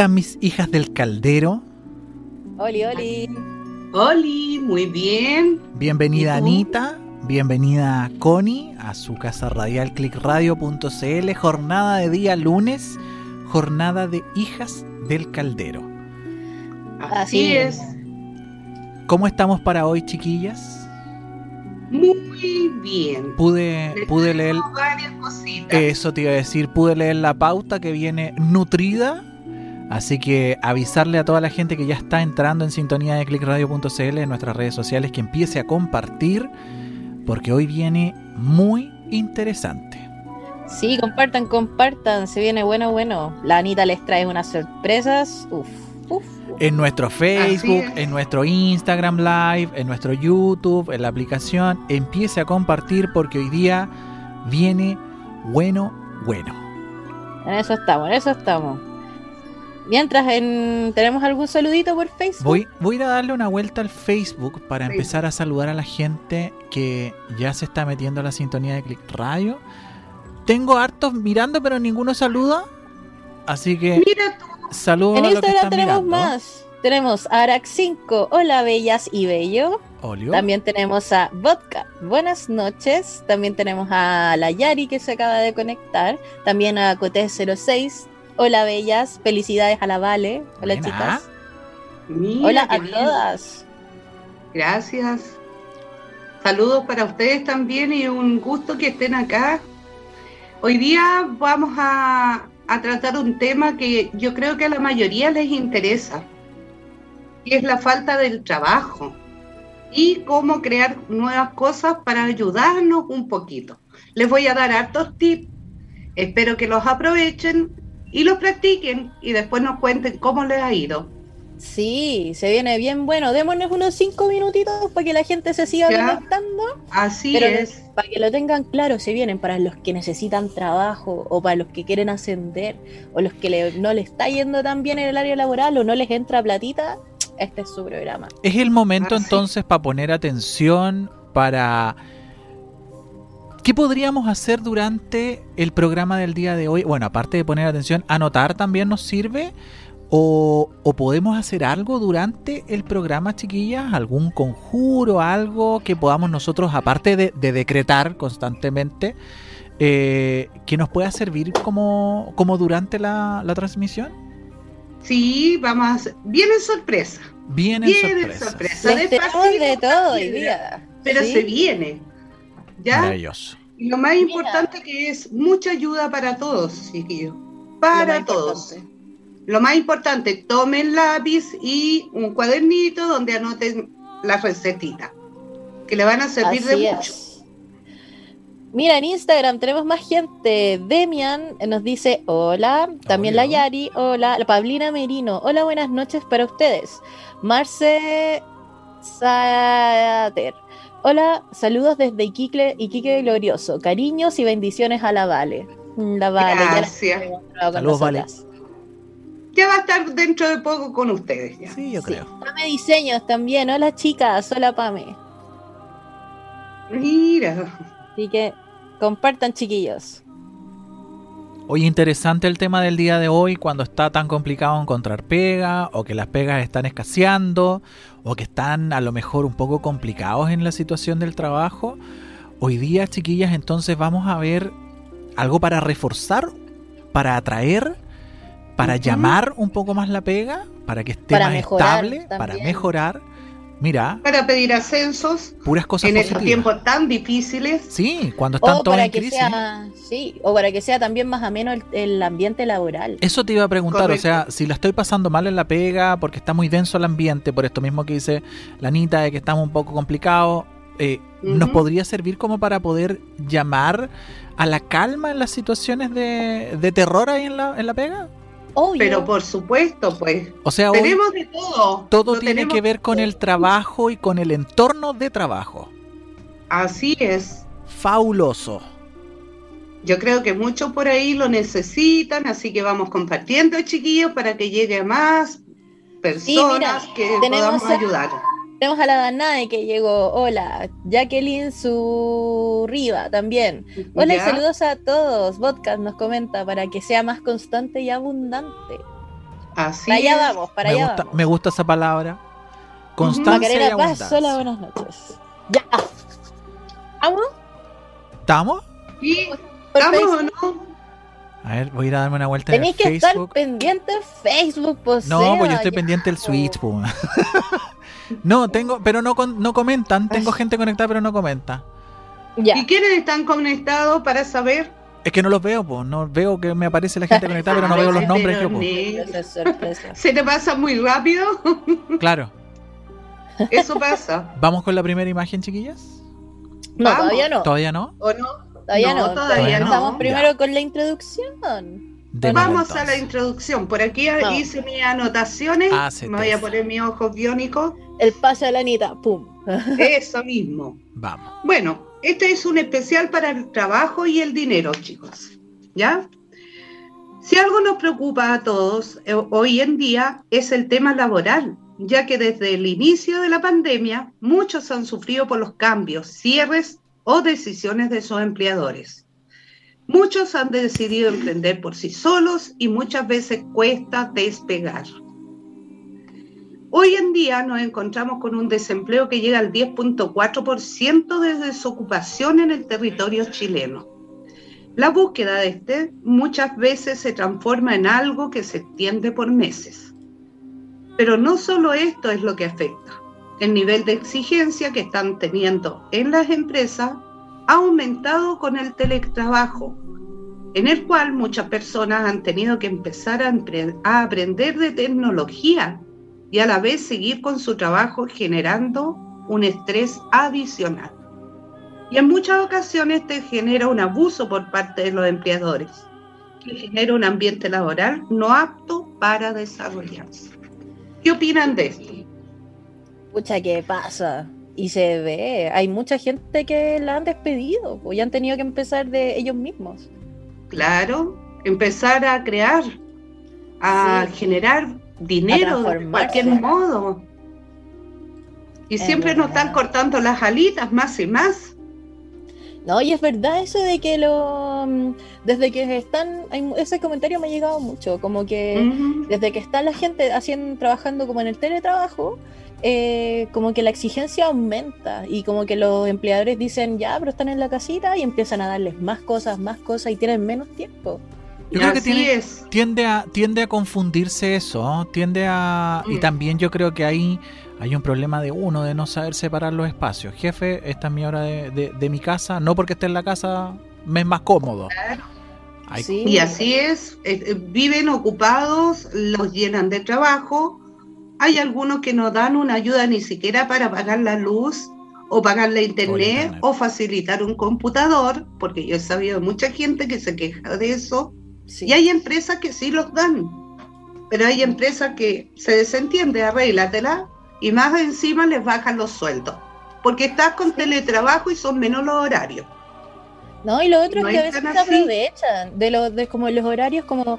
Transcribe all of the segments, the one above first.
¿Cómo están mis hijas del caldero? Oli, oli. Oli, muy bien. Bienvenida Anita, bienvenida Connie a su casa radial clickradio.cl, jornada de día lunes, jornada de hijas del caldero. Así es. ¿Cómo estamos para hoy, chiquillas? Muy bien. Pude, pude leer. Eso te iba a decir, pude leer la pauta que viene nutrida. Así que avisarle a toda la gente que ya está entrando en sintonía de clickradio.cl en nuestras redes sociales que empiece a compartir, porque hoy viene muy interesante. Sí, compartan, compartan, se viene bueno, bueno. La Anita les trae unas sorpresas. Uf, uf en nuestro Facebook, en nuestro Instagram Live, en nuestro YouTube, en la aplicación. Empiece a compartir porque hoy día viene bueno, bueno. En eso estamos, en eso estamos. Mientras en, tenemos algún saludito por Facebook. Voy, voy a darle una vuelta al Facebook para empezar a saludar a la gente que ya se está metiendo a la sintonía de Click Radio. Tengo hartos mirando, pero ninguno saluda. Así que. Mira tú Saludos en a Instagram tenemos más. Tenemos a Arax5, hola bellas y bello. También tenemos a Vodka, buenas noches. También tenemos a la Yari que se acaba de conectar. También a Cote06, hola bellas, felicidades a la Vale. Hola chicas. hola a todas. Gracias. Saludos para ustedes también y un gusto que estén acá. Hoy día vamos a, a tratar un tema que yo creo que a la mayoría les interesa, que es la falta del trabajo y cómo crear nuevas cosas para ayudarnos un poquito. Les voy a dar hartos tips, espero que los aprovechen y los practiquen y después nos cuenten cómo les ha ido. Sí, se viene bien bueno. Démonos unos cinco minutitos para que la gente se siga conectando. Así es. Para que lo tengan claro, se vienen para los que necesitan trabajo o para los que quieren ascender o los que no le está yendo tan bien en el área laboral o no les entra platita. Este es su programa. Es el momento entonces para poner atención, para... ¿Qué podríamos hacer durante el programa del día de hoy? Bueno, aparte de poner atención, anotar también nos sirve o, podemos hacer algo durante el programa, chiquillas? ¿Algún conjuro, algo que podamos nosotros, aparte de, decretar constantemente, eh, que nos pueda servir como, como durante la, transmisión? Sí, vamos a hacer. Viene sorpresa. Viene sorpresa. sorpresa. de todo hoy día. Pero se viene. ¿Ya? Maravilloso. Y lo más importante que es mucha ayuda para todos, chiquillos. Para todos. Lo más importante, tomen lápiz y un cuadernito donde anoten la recetita, que le van a servir de mucho. Mira, en Instagram tenemos más gente. Demian nos dice hola. También la Yari, hola. La Pablina Merino, hola, buenas noches para ustedes. Marce Sater, hola, saludos desde Iquique, Iquique Glorioso. Cariños y bendiciones a la Vale. La Vale, Gracias. Saludos, Vale ya va a estar dentro de poco con ustedes. Ya. Sí, yo creo. Pame Diseños también. Hola chicas, hola Pame. Mira. Así que compartan chiquillos. Hoy interesante el tema del día de hoy cuando está tan complicado encontrar pega o que las pegas están escaseando o que están a lo mejor un poco complicados en la situación del trabajo. Hoy día, chiquillas, entonces vamos a ver algo para reforzar, para atraer para llamar un poco más la pega, para que esté más estable, para mejorar. Mira. Para pedir ascensos. Puras cosas En estos tiempos tan difíciles. Sí, cuando están todos en crisis. sí, o para que sea también más ameno el, ambiente laboral. Eso te iba a preguntar, o sea, si la estoy pasando mal en la pega, porque está muy denso el ambiente, por esto mismo que dice la Anita, de que estamos un poco complicados, eh, ¿nos podría servir como para poder llamar a la calma en las situaciones de, de terror ahí en la, en la pega? Pero por supuesto, pues. O sea, tenemos de todo. Todo tiene que ver con el trabajo y con el entorno de trabajo. Así es. Fabuloso. Yo creo que muchos por ahí lo necesitan, así que vamos compartiendo, chiquillos, para que llegue a más personas que podamos ayudar. Tenemos a la Danae que llegó. Hola. Jacqueline Zurriba también. Hola y saludos a todos. Vodka nos comenta para que sea más constante y abundante. Así para allá vamos, para me allá gusta, Me gusta esa palabra. Constancia y Paz, hola, buenas noches. Ya. ¿Vamos? ¿Estamos? Sí. ¿Estamos o no? A ver, voy a ir a darme una vuelta en Facebook. Tenés que estar pendiente en Facebook, pues. No, pues yo estoy pendiente del Switch, pues. no, tengo, pero no, no comentan. Tengo gente conectada, pero no comenta. ¿Y quiénes están conectados para saber? Es que no los veo, pues. No veo que me aparece la gente conectada, pero no veo los nombres. ¿Se te pasa muy rápido? claro. Eso pasa. ¿Vamos con la primera imagen, chiquillas? No, todavía no. ¿Todavía no? ¿O no? Todavía no, todavía no. Estamos primero con la introducción. Vamos a la introducción. Por aquí hice mis anotaciones. Ah, me voy a poner mis ojos biónicos. El pase de la Anita, pum. Eso mismo. Vamos. Bueno, este es un especial para el trabajo y el dinero, chicos. ¿Ya? Si algo nos preocupa a todos eh, hoy en día es el tema laboral, ya que desde el inicio de la pandemia muchos han sufrido por los cambios, cierres o decisiones de sus empleadores. Muchos han decidido emprender por sí solos y muchas veces cuesta despegar. Hoy en día nos encontramos con un desempleo que llega al 10.4% de desocupación en el territorio chileno. La búsqueda de este muchas veces se transforma en algo que se extiende por meses. Pero no solo esto es lo que afecta el nivel de exigencia que están teniendo en las empresas ha aumentado con el teletrabajo, en el cual muchas personas han tenido que empezar a, aprender de tecnología y a la vez seguir con su trabajo generando un estrés adicional. Y en muchas ocasiones te genera un abuso por parte de los empleadores, que genera un ambiente laboral no apto para desarrollarse. ¿Qué opinan de esto? Pucha, ¿qué pasa? Y se ve, hay mucha gente que la han despedido o ya han tenido que empezar de ellos mismos. Claro, empezar a crear, a generar dinero de cualquier modo. Y siempre nos están cortando las alitas más y más. No, y es verdad eso de que lo. Mm, desde que están. ese comentario me ha llegado mucho. Como que desde que está la gente haciendo, trabajando como en el teletrabajo, eh, como que la exigencia aumenta y como que los empleadores dicen, ya, pero están en la casita y empiezan a darles más cosas, más cosas y tienen menos tiempo. Yo creo que tiende, a, tiende a confundirse eso, tiende a... Y mm. también yo creo que hay, hay un problema de uno, de no saber separar los espacios. Jefe, esta es mi hora de, mi casa, no porque esté en la casa me es más cómodo. Y así es, eh, eh, viven ocupados, los llenan de trabajo, hay algunos que no dan una ayuda ni siquiera para pagar la luz o pagar la internet, o facilitar un computador, porque yo he sabido mucha gente que se queja de eso. Y hay empresas que sí los dan, pero hay empresas que se desentiende, arréglatela y más encima les bajan los sueldos, porque estás con teletrabajo y son menos los horarios. No, y lo otro es que a veces se aprovechan de, los de como los horarios como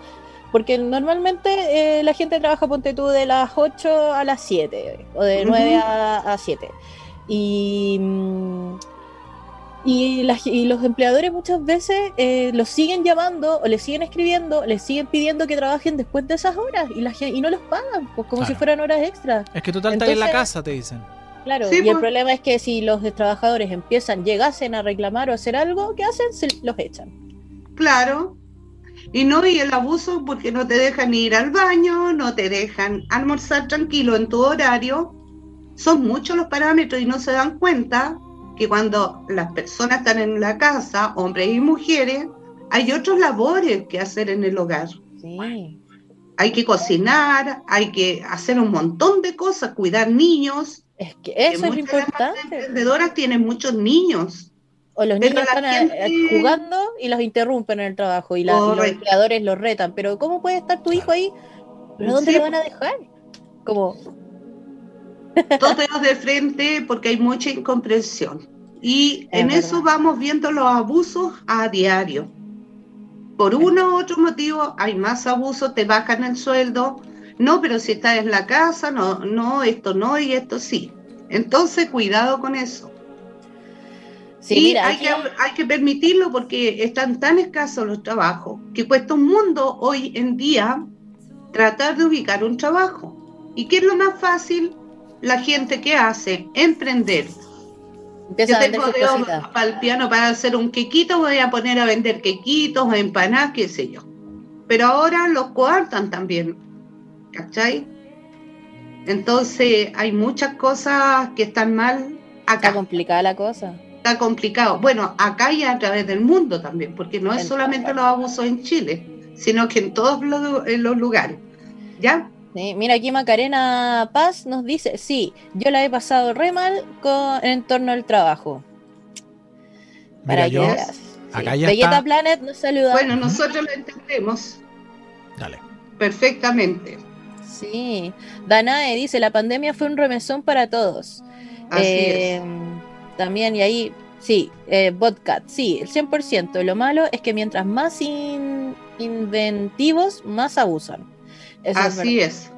porque normalmente eh, la gente trabaja, ponte tú, de las 8 a las 7, o de 9 a, 7. Y, mm, y, y, los empleadores muchas veces eh, los siguen llamando, o les siguen escribiendo, les siguen pidiendo que trabajen después de esas horas, y, la, y no los pagan, pues como si fueran horas extras. Es que total está en la casa, te dicen. Claro, y el pues. problema es que si los trabajadores empiezan, llegasen a reclamar o hacer algo, ¿qué hacen? Se los echan. Claro, y no, y el abuso porque no te dejan ir al baño, no te dejan almorzar tranquilo en tu horario. Son muchos los parámetros y no se dan cuenta que cuando las personas están en la casa, hombres y mujeres, hay otros labores que hacer en el hogar. Hay que cocinar, hay que hacer un montón de cosas, cuidar niños. Es que eso es importante. Las emprendedoras tienen muchos niños o los niños están jugando y los interrumpen en el trabajo y, los empleadores los retan. Pero ¿cómo puede estar tu hijo ahí? ¿Pero dónde lo van a dejar? Como... Todos de frente porque hay mucha incomprensión. Y en eso vamos viendo los abusos a diario. Por uno u otro motivo hay más abusos, te bajan el sueldo. No, pero si estás en la casa, no, no, esto no y esto sí. Entonces, cuidado con eso. Sí, hay, que, hay que permitirlo porque están tan escasos los trabajos que cuesta un mundo hoy en día tratar de ubicar un trabajo. ¿Y qué es lo más fácil? La gente que hace emprender. Yo tengo de para el piano para hacer un quequito, voy a poner a vender quequitos empanadas, qué sé yo. Pero ahora los coartan también, ¿cachai? Entonces hay muchas cosas que están mal acá. Está complicada la cosa. Está complicado. Bueno, acá y a través del mundo también, porque no es solamente los abusos en Chile, sino que en todos los, los lugares. ¿Ya? Sí, mira, aquí Macarena Paz nos dice, sí, yo la he pasado re mal con, en torno al trabajo. Para yo, acá ya Planet nos saluda. Bueno, nosotros lo entendemos. Dale. Perfectamente. Sí. Danae dice, la pandemia fue un remesón para todos. Así es. Eh, también, y ahí, sí, eh, Botcat, sí, el 100%. Lo malo es que mientras más inventivos, más abusan. Así es.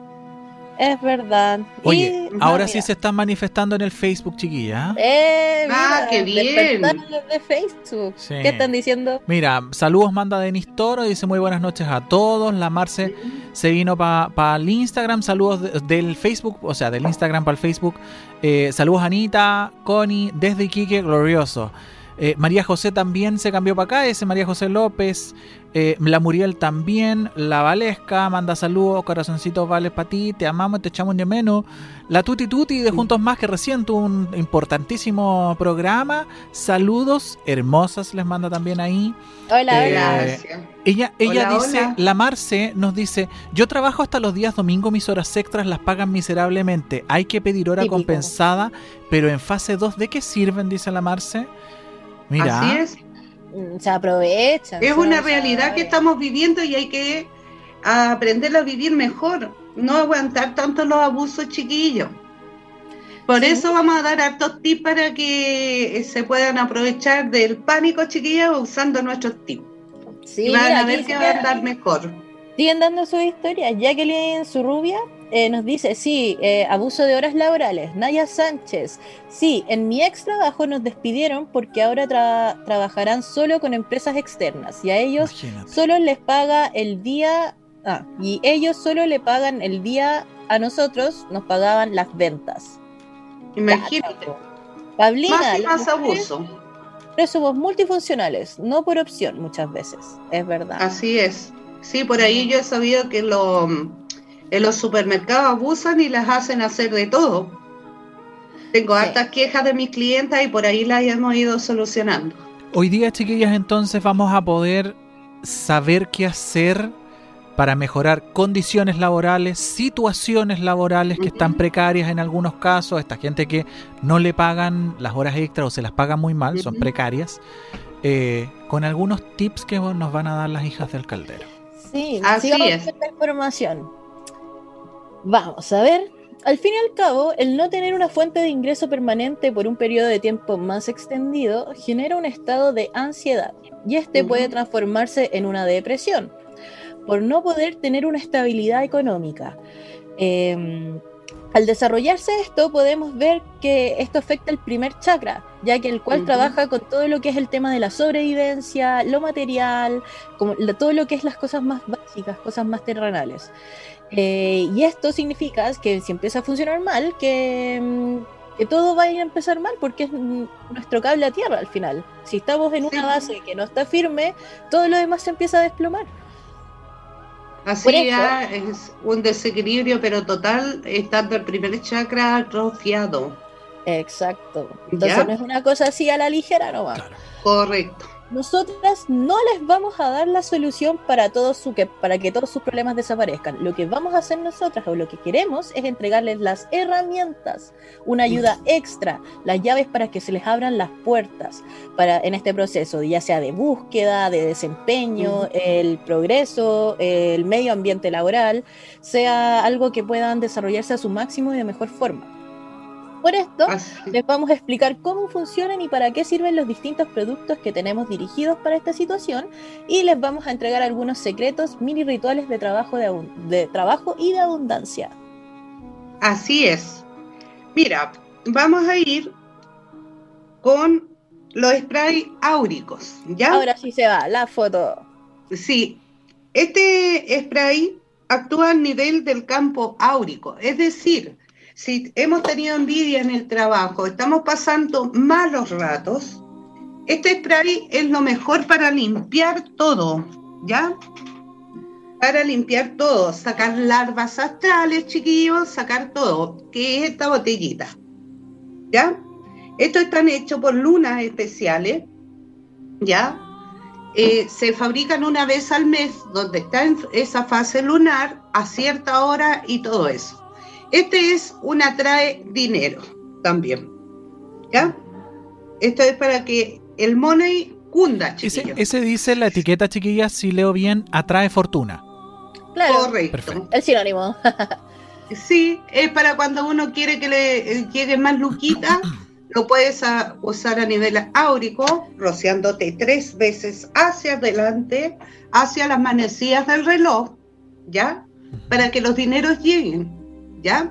Es verdad. Oye, ahora sí se están manifestando en el Facebook, chiquilla. Eh, ah, qué bien. De Facebook. ¿Qué están diciendo? Mira, saludos manda Denis Toro, dice muy buenas noches a todos. La Marce se vino para el Instagram, saludos del Facebook, o sea, del Instagram para el Facebook. Eh, saludos Anita, Connie, desde Iquique, glorioso. Eh, María José también se cambió para acá, ese María José López. Eh, la Muriel también. La Valesca manda saludos, corazoncitos vales para ti. Te amamos, te echamos de menos. La Tuti Tuti de Juntos Más, que recién tuvo un importantísimo programa. Saludos, hermosas les manda también ahí. Hola, eh, Ella, ella dice, la Marce nos dice: Yo trabajo hasta los días domingo, mis horas extras las pagan miserablemente. Hay que pedir hora compensada, pero en fase 2, ¿de qué sirven? Dice la Marce. Mira. Así es. Mm, se aprovechan. Es una realidad que estamos viviendo y hay que aprender a vivir mejor, no aguantar tanto los abusos chiquillos. Por eso vamos a dar hartos tips para que se puedan aprovechar del pánico chiquillos usando nuestros tips. Sí, y van a ver que va a andar mejor. Siguen dando sus historias. Jacqueline Surrubia eh, nos dice, sí, eh, abuso de horas laborales. Naya Sánchez, sí, en mi ex trabajo nos despidieron porque ahora trabajarán solo con empresas externas y a ellos solo les paga el día, ah, y ellos solo le pagan el día a nosotros, nos pagaban las ventas. Imagínate. Pablina, más y más abuso. Pero somos multifuncionales, no por opción muchas veces, es verdad. Así es. Sí, por ahí yo he sabido que lo en los supermercados abusan y las hacen hacer de todo. Tengo hartas quejas de mis clientes y por ahí las hemos ido solucionando. Hoy día, chiquillas, entonces vamos a poder saber qué hacer para mejorar condiciones laborales, situaciones laborales que están precarias en algunos casos, esta gente que no le pagan las horas extras o se las pagan muy mal, son precarias, eh, con algunos tips que nos van a dar las hijas del caldero. Sí, así es. Esta información. Vamos a ver. Al fin y al cabo, el no tener una fuente de ingreso permanente por un periodo de tiempo más extendido genera un estado de ansiedad y este puede transformarse en una depresión por no poder tener una estabilidad económica. Em, al desarrollarse esto, podemos ver que esto afecta el primer chakra, ya que el cual trabaja con todo lo que es el tema de la sobrevivencia, lo material, como, todo lo que es las cosas más básicas, cosas más terrenales. Eh, y esto significa que si empieza a funcionar mal, mm, que, todo va a empezar mal porque es nuestro cable a tierra al final. Si estamos en una base que no está firme, todo lo demás se empieza a desplomar. Así ya es un desequilibrio, pero total, estando el primer chakra atrofiado. Exacto. Entonces no es una cosa así a la ligera, no va. Correcto nosotras no les vamos a dar la solución para, todo su que, para que todos sus problemas desaparezcan. Lo que vamos a hacer nosotras o lo que queremos es entregarles las herramientas, una ayuda extra, las llaves para que se les abran las puertas para, en este proceso, ya sea de búsqueda, de desempeño, el progreso, el medio ambiente laboral, sea algo que puedan desarrollarse a su máximo y de mejor forma. Por esto, les vamos a explicar cómo funcionan y para qué sirven los distintos productos que tenemos dirigidos para esta situación y les vamos a entregar algunos secretos, mini rituales de trabajo, de, trabajo y de abundancia. Así es. Mira, vamos a ir con los spray áuricos, ¿ya? Ahora sí se va, la foto. Sí, este spray actúa a nivel del campo áurico. Es decir, si hemos tenido envidia en el trabajo, estamos pasando malos ratos, este spray es lo mejor para limpiar todo, ¿ya? Para limpiar todo, sacar larvas astrales, chiquillos, sacar todo, que es esta botellita, ¿ya? Estos están hechos por lunas especiales, ¿ya? Eh, se fabrican una vez al mes, donde está esa fase lunar, a cierta hora y todo eso. Este es una trae dinero también, ¿ya? Esto es para que el money cunda, ese, ese, dice la etiqueta, chiquilla, si leo bien, atrae fortuna. Claro. Correcto. El sinónimo. sí, es para cuando uno quiere que le llegue más luquita, lo puedes usar a nivel áurico, rociándote tres veces hacia adelante, hacia las manecillas del reloj, ¿ya? Para que los dineros lleguen, ¿ya?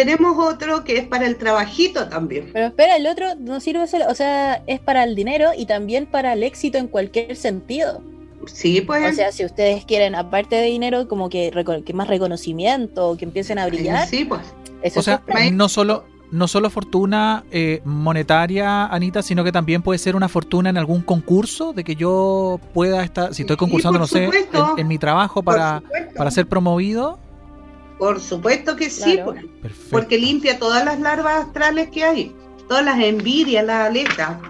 tenemos otro que es para el trabajito también. Pero espera, el otro no sirve solo, o sea, es para el dinero y también para el éxito en cualquier sentido. Sí, pues. O sea, si ustedes quieren, aparte de dinero, como que, que más reconocimiento, que empiecen a brillar. Sí, pues. o sea, no solo, no solo fortuna eh, monetaria, Anita, sino que también puede ser una fortuna en algún concurso, de que yo pueda estar, si estoy concursando, no sé, en, mi trabajo para, para ser promovido. Por supuesto que sí, porque limpia todas las larvas astrales que hay, todas las envidias, las aleja,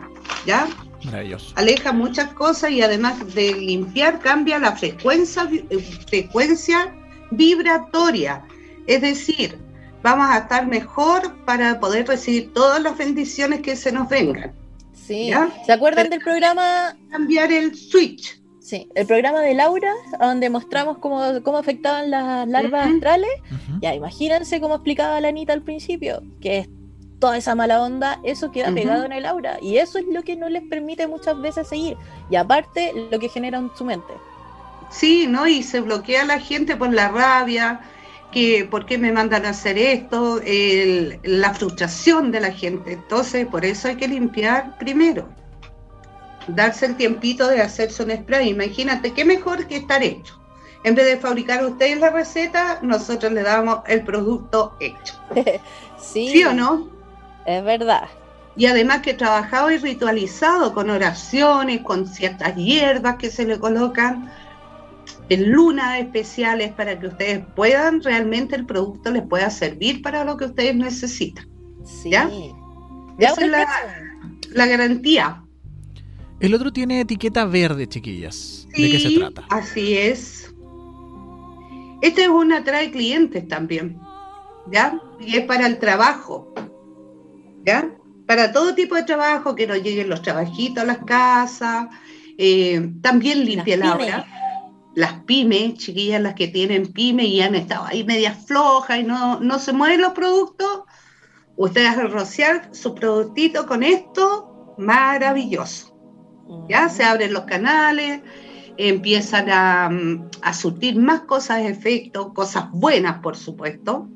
¿ya? Maravilloso. Aleja muchas cosas y además de limpiar cambia la frecuencia, eh, frecuencia vibratoria. Es decir, vamos a estar mejor para poder recibir todas las bendiciones que se nos vengan. Sí. ¿Se acuerdan del programa? Cambiar el switch. Sí, el programa de Laura, donde mostramos cómo, cómo afectaban las larvas astrales. Ya, imagínense cómo explicaba la Anita al principio, que es toda esa mala onda, eso queda pegado en el aura. Y eso es lo que no les permite muchas veces seguir. Y aparte, lo que genera en su mente. Sí, ¿no? Y se bloquea la gente por la rabia, que por qué me mandan a hacer esto, la frustración de la gente. Entonces, por eso hay que limpiar primero darse el tiempito de hacerse un spray. Imagínate, qué mejor que estar hecho. En vez de fabricar ustedes la receta, nosotros le damos el producto hecho. sí, o no? Es verdad. Y además que trabajado y ritualizado con oraciones, con ciertas hierbas que se le colocan en lunas especiales para que ustedes puedan, realmente el producto les pueda servir para lo que ustedes necesitan. Sí. ¿Ya? Esa es la, la garantía. El otro tiene etiqueta verde, chiquillas. ¿De qué se trata? Así es. Este es una trae clientes también, ¿ya? Y es para el trabajo, ¿ya? Para todo tipo de trabajo, que nos lleguen los trabajitos a las casas. Eh, también limpia la hora. Las pymes, chiquillas, las que tienen pymes y han estado ahí medias flojas y no, no se mueven los productos. Ustedes rociar su productito con esto, maravilloso. Ya se abren los canales, empiezan a, mm, a surtir más cosas de efecto, cosas buenas, por supuesto.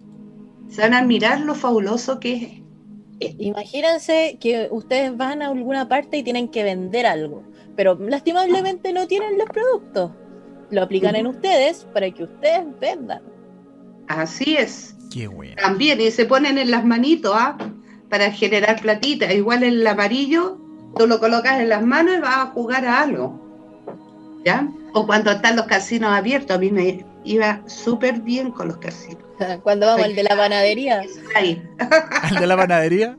Se van a admirar lo fabuloso que es. Imagínense que ustedes van a alguna parte y tienen que vender algo, pero lastimablemente no tienen los productos. Lo aplican en ustedes para que ustedes vendan. Así es. Qué bueno. También, y se ponen en las manitos, ¿ah? Para generar platita. Igual el amarillo tú lo colocas en las manos y vas a jugar a algo. ¿Ya? O cuando están los casinos abiertos, a mí me iba súper bien con los casinos. Cuando vamos al de la panadería. ¿Al de la panadería?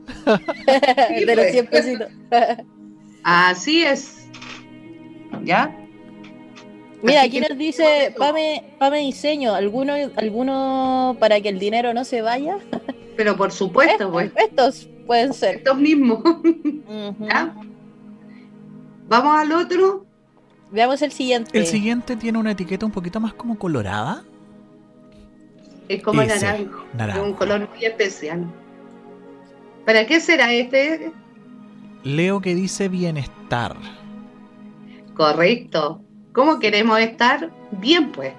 el de los 100 pues. pesitos. Así es. ¿Ya? Mira, aquí nos dice Pame, Pame Diseño, ¿alguno, ¿alguno para que el dinero no se vaya? Pero por supuesto, pues. Estos pueden ser. Estos mismos. Vamos al otro. Veamos el siguiente. El siguiente tiene una etiqueta un poquito más como colorada. Es como naranjo, naranjo. un color muy especial. ¿Para qué será este? Leo que dice bienestar. Correcto. ¿Cómo queremos estar? Bien, pues.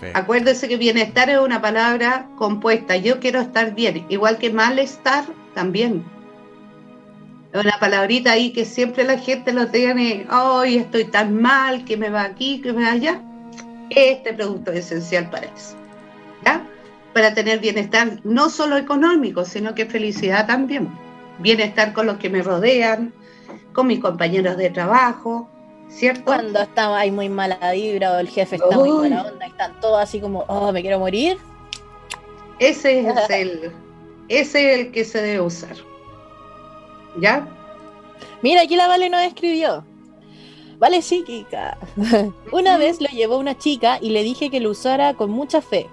Perfecto. Acuérdese que bienestar es una palabra compuesta. Yo quiero estar bien, igual que malestar también. Una palabrita ahí que siempre la gente lo tiene, hoy estoy tan mal, que me va aquí, que me va allá. Este producto es esencial para eso. Para tener bienestar no solo económico, sino que felicidad también. Bienestar con los que me rodean, con mis compañeros de trabajo, ¿cierto? Cuando está ahí muy mala vibra o el jefe está muy mala onda, están todos así como, oh, me quiero morir. Ese es el, ese es el que se debe usar. ¿Ya? Mira, aquí la Vale nos escribió. Vale psíquica. una vez lo llevó una chica y le dije que lo usara con mucha fe.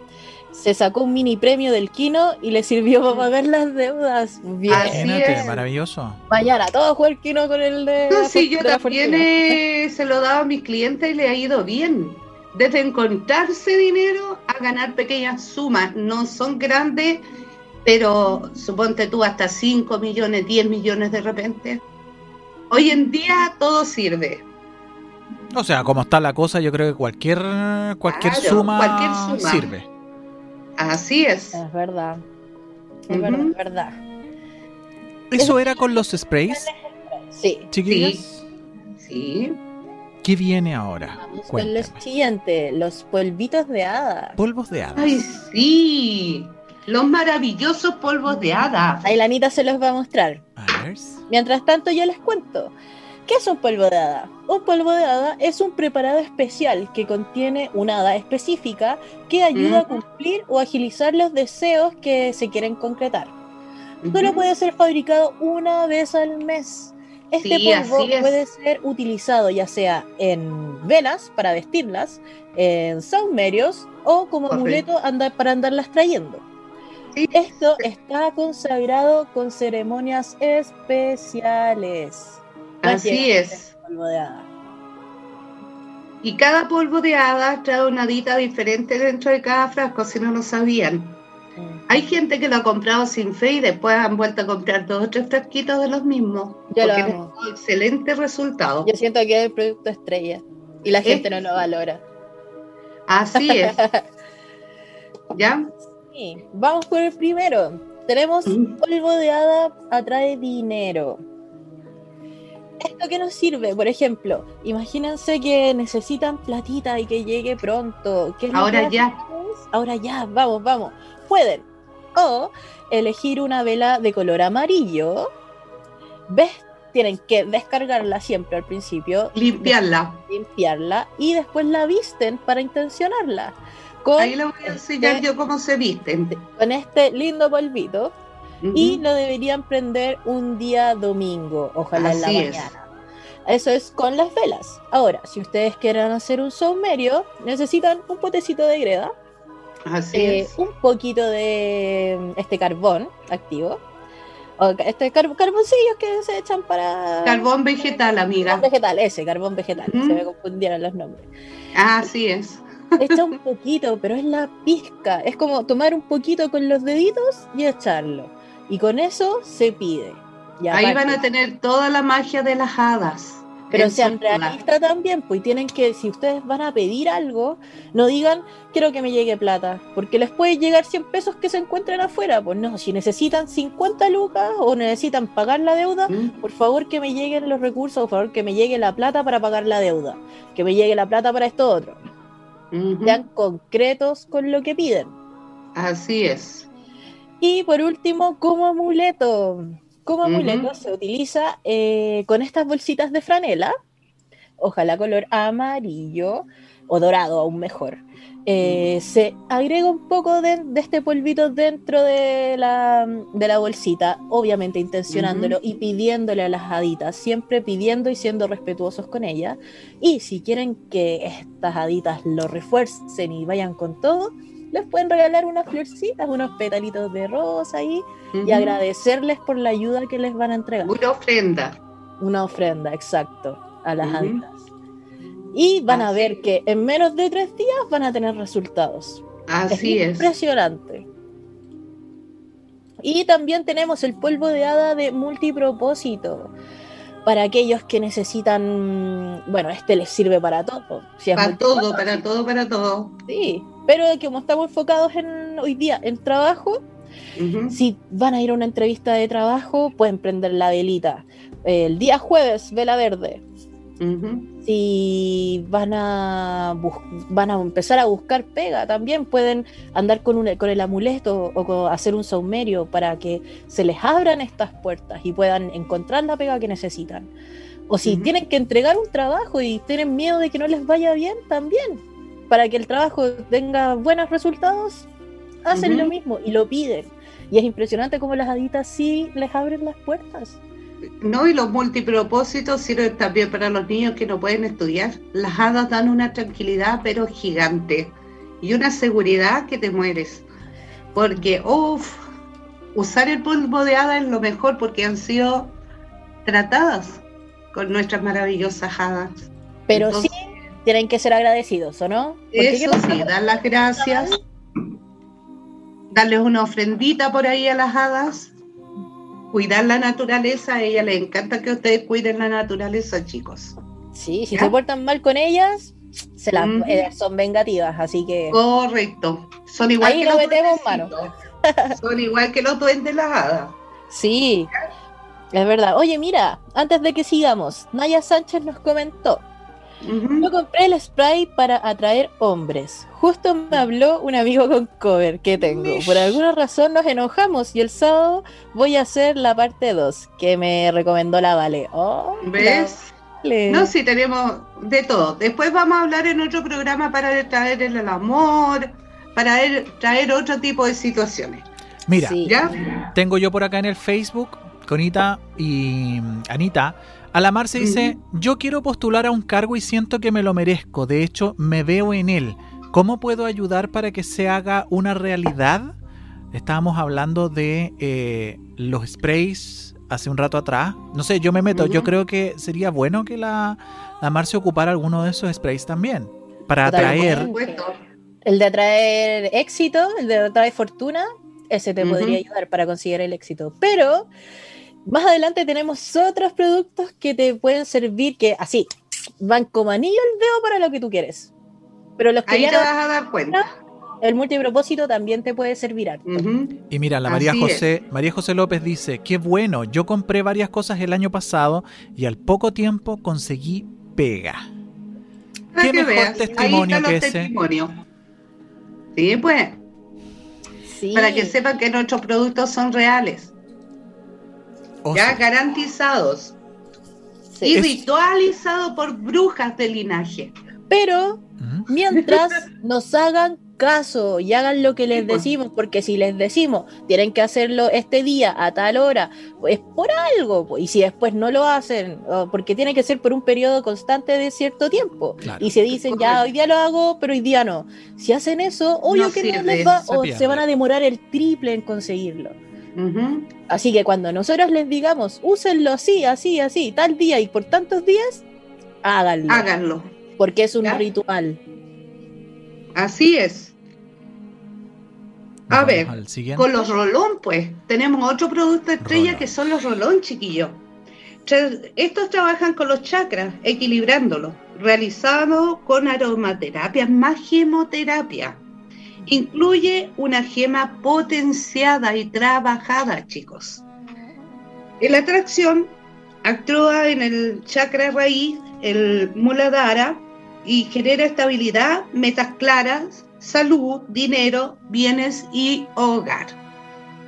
Se sacó un mini premio del Kino y le sirvió para pagar las deudas. Bien. maravilloso. Mañana todo juega el Kino con el de. No, sí, yo también se lo daba a mis clientes y le ha ido bien. Desde encontrarse dinero a ganar pequeñas sumas. No son grandes, pero suponte tú hasta 5 millones, 10 millones de repente. Hoy en día todo sirve. O sea, como está la cosa, yo creo que cualquier, cualquier, suma, sirve. Así es. Es verdad. Es verdad, ¿Eso era con los sprays? Sí. ¿Chiquillas? Sí. ¿Qué viene ahora? Vamos con los siguientes, los polvitos de hada. Polvos de hada. Ay, sí. Los maravillosos polvos de hada. Ahí la Anita se los va a mostrar. A ver. Mientras tanto, yo les cuento. ¿Qué es un polvo de hada? Un polvo de hada es un preparado especial que contiene una hada específica que ayuda a cumplir o agilizar los deseos que se quieren concretar. Solo puede ser fabricado una vez al mes. Este polvo puede ser utilizado ya sea en velas para vestirlas, en saumerios o como amuleto para andarlas trayendo. Esto está consagrado con ceremonias especiales. Así es. Y cada polvo de hada trae una dita diferente dentro de cada frasco, si no lo sabían. Hay gente que lo ha comprado sin fe y después han vuelto a comprar dos o tres frasquitos de los mismos. Yo porque lo excelente resultado. Yo siento que es el producto estrella y la gente no lo valora. Así es. ¿Ya? Sí. Vamos por el primero. Tenemos mm. polvo de hada atrae dinero. ¿Esto qué nos sirve? Por ejemplo, imagínense que necesitan platita y que llegue pronto. Ahora ya. Ahora ya, vamos, vamos. Pueden. O elegir una vela de color amarillo. ¿Ves? Tienen que descargarla siempre al principio. Limpiarla. Limpiarla y después la visten para intencionarla. Ahí le voy a enseñar este yo cómo se visten. Con este lindo polvito y lo deberían prender un día domingo, ojalá en la mañana. Eso es con las velas. Ahora, si ustedes quieren hacer un saumerio, necesitan un potecito de greda, eh, un poquito de este carbón activo, este carboncillos que se echan para carbón vegetal, amiga. Carbón vegetal, ese carbón vegetal, se me confundieron los nombres. Así es. Echa un poquito, pero es la pizca. Es como tomar un poquito con los deditos y echarlo. Y con eso se pide. Ahí van a tener toda la magia de las hadas. Pero sean realistas también, pues tienen que, si ustedes van a pedir algo, no digan, quiero que me llegue plata, porque les puede llegar 100 pesos que se encuentren afuera. Pues no, si necesitan 50 lucas o necesitan pagar la deuda, ¿Mm? por favor que me lleguen los recursos, por favor que me llegue la plata para pagar la deuda, que me llegue la plata para esto otro. Sean concretos con lo que piden. Así es. Y por último, como amuleto. Como amuleto se utiliza eh, con estas bolsitas de franela, ojalá color amarillo o dorado, aún mejor. Eh, se agrega un poco de, este polvito dentro de la, bolsita, obviamente intencionándolo y pidiéndole a las haditas, siempre pidiendo y siendo respetuosos con ellas. Y si quieren que estas haditas lo refuercen y vayan con todo, les pueden regalar unas florcitas, unos petalitos de rosa ahí y agradecerles por la ayuda que les van a entregar. Una ofrenda. Una ofrenda, exacto, a las uh Y van a ver que en menos de tres días van a tener resultados. Así es. Impresionante. Y también tenemos el polvo de hada de multipropósito. Para aquellos que necesitan, bueno, este les sirve para todo. para todo, para todo, para todo. Sí, pero como estamos enfocados en hoy día en trabajo, si van a ir a una entrevista de trabajo, pueden prender la velita. El día jueves, vela verde. Si van a, van a empezar a buscar pega, también pueden andar con, un, con el amuleto o hacer un saumerio para que se les abran estas puertas y puedan encontrar la pega que necesitan. O si tienen que entregar un trabajo y tienen miedo de que no les vaya bien, también. Para que el trabajo tenga buenos resultados, hacen lo mismo y lo piden. Y es impresionante cómo las haditas sí les abren las puertas. No, y los multipropósitos sirven también para los niños que no pueden estudiar. Las hadas dan una tranquilidad, pero gigante, y una seguridad que te mueres. Porque, uff, usar el polvo de hada es lo mejor porque han sido tratadas con nuestras maravillosas hadas. Pero sí, tienen que ser agradecidos, ¿o no? Eso sí, dar las gracias, darles una ofrendita por ahí a las hadas cuidar la naturaleza, a ella le encanta que ustedes cuiden la naturaleza, chicos. Sí, si se portan mal con ellas, se las, eh, son vengativas, así que. Correcto. Son igual Ahí que lo metemos mano. Son igual que los duendes las hadas. Sí, es verdad. Oye, mira, antes de que sigamos, Naya Sánchez nos comentó yo compré el spray para atraer hombres. Justo me habló un amigo con cover que tengo. Por alguna razón nos enojamos y el sábado voy a hacer la parte 2 que me recomendó la Vale. Oh, ¿Ves? No, sí, tenemos de todo. Después vamos a hablar en otro programa para traer el amor, para traer otro tipo de situaciones. Mira, tengo yo por acá en el Facebook, Conita y Anita, a la Mar se dice, yo quiero postular a un cargo y siento que me lo merezco, de hecho me veo en él. ¿Cómo puedo ayudar para que se haga una realidad? Estábamos hablando de eh, los sprays hace un rato atrás. No sé, yo me meto. Yo creo que sería bueno que la, la Mar se ocupara alguno de esos sprays también. Para atraer. El de atraer éxito, el de atraer fortuna, ese te podría ayudar para conseguir el éxito. Pero más adelante tenemos otros productos que te pueden servir, que así, van como anillo el dedo para lo que tú quieres. Pero los que Ahí te vas a dar cuenta. El multipropósito también te puede servir Y mira, la María José, María José López dice, qué bueno, yo compré varias cosas el año pasado y al poco tiempo conseguí pega. Qué mejor testimonio que ese. Sí, pues. Para que sepan que nuestros productos son reales ya garantizados. Y ritualizado por brujas de linaje. Pero mientras nos hagan caso y hagan lo que les pues. decimos, porque si les decimos tienen que hacerlo este día a tal hora, pues por algo, y si después no lo hacen, porque tiene que ser por un periodo constante de cierto tiempo, y se dicen ya hoy día lo hago, pero hoy día no. Si hacen eso, obvio que no les va, o se van a demorar el triple en conseguirlo. Así que cuando nosotros les digamos, úsenlo así, así, así, tal día y por tantos días, háganlo. Háganlo. Porque es un ritual. Así es. A ver, con los rolón, pues, tenemos otro producto estrella que son los rolón, chiquillos. Estos trabajan con los chakras, equilibrándolos, realizado con aromaterapia, más gemoterapia. Incluye una gema potenciada y trabajada, chicos. La atracción actúa en el chakra raíz, el muladhara, y genera estabilidad, metas claras, salud, dinero, bienes y hogar.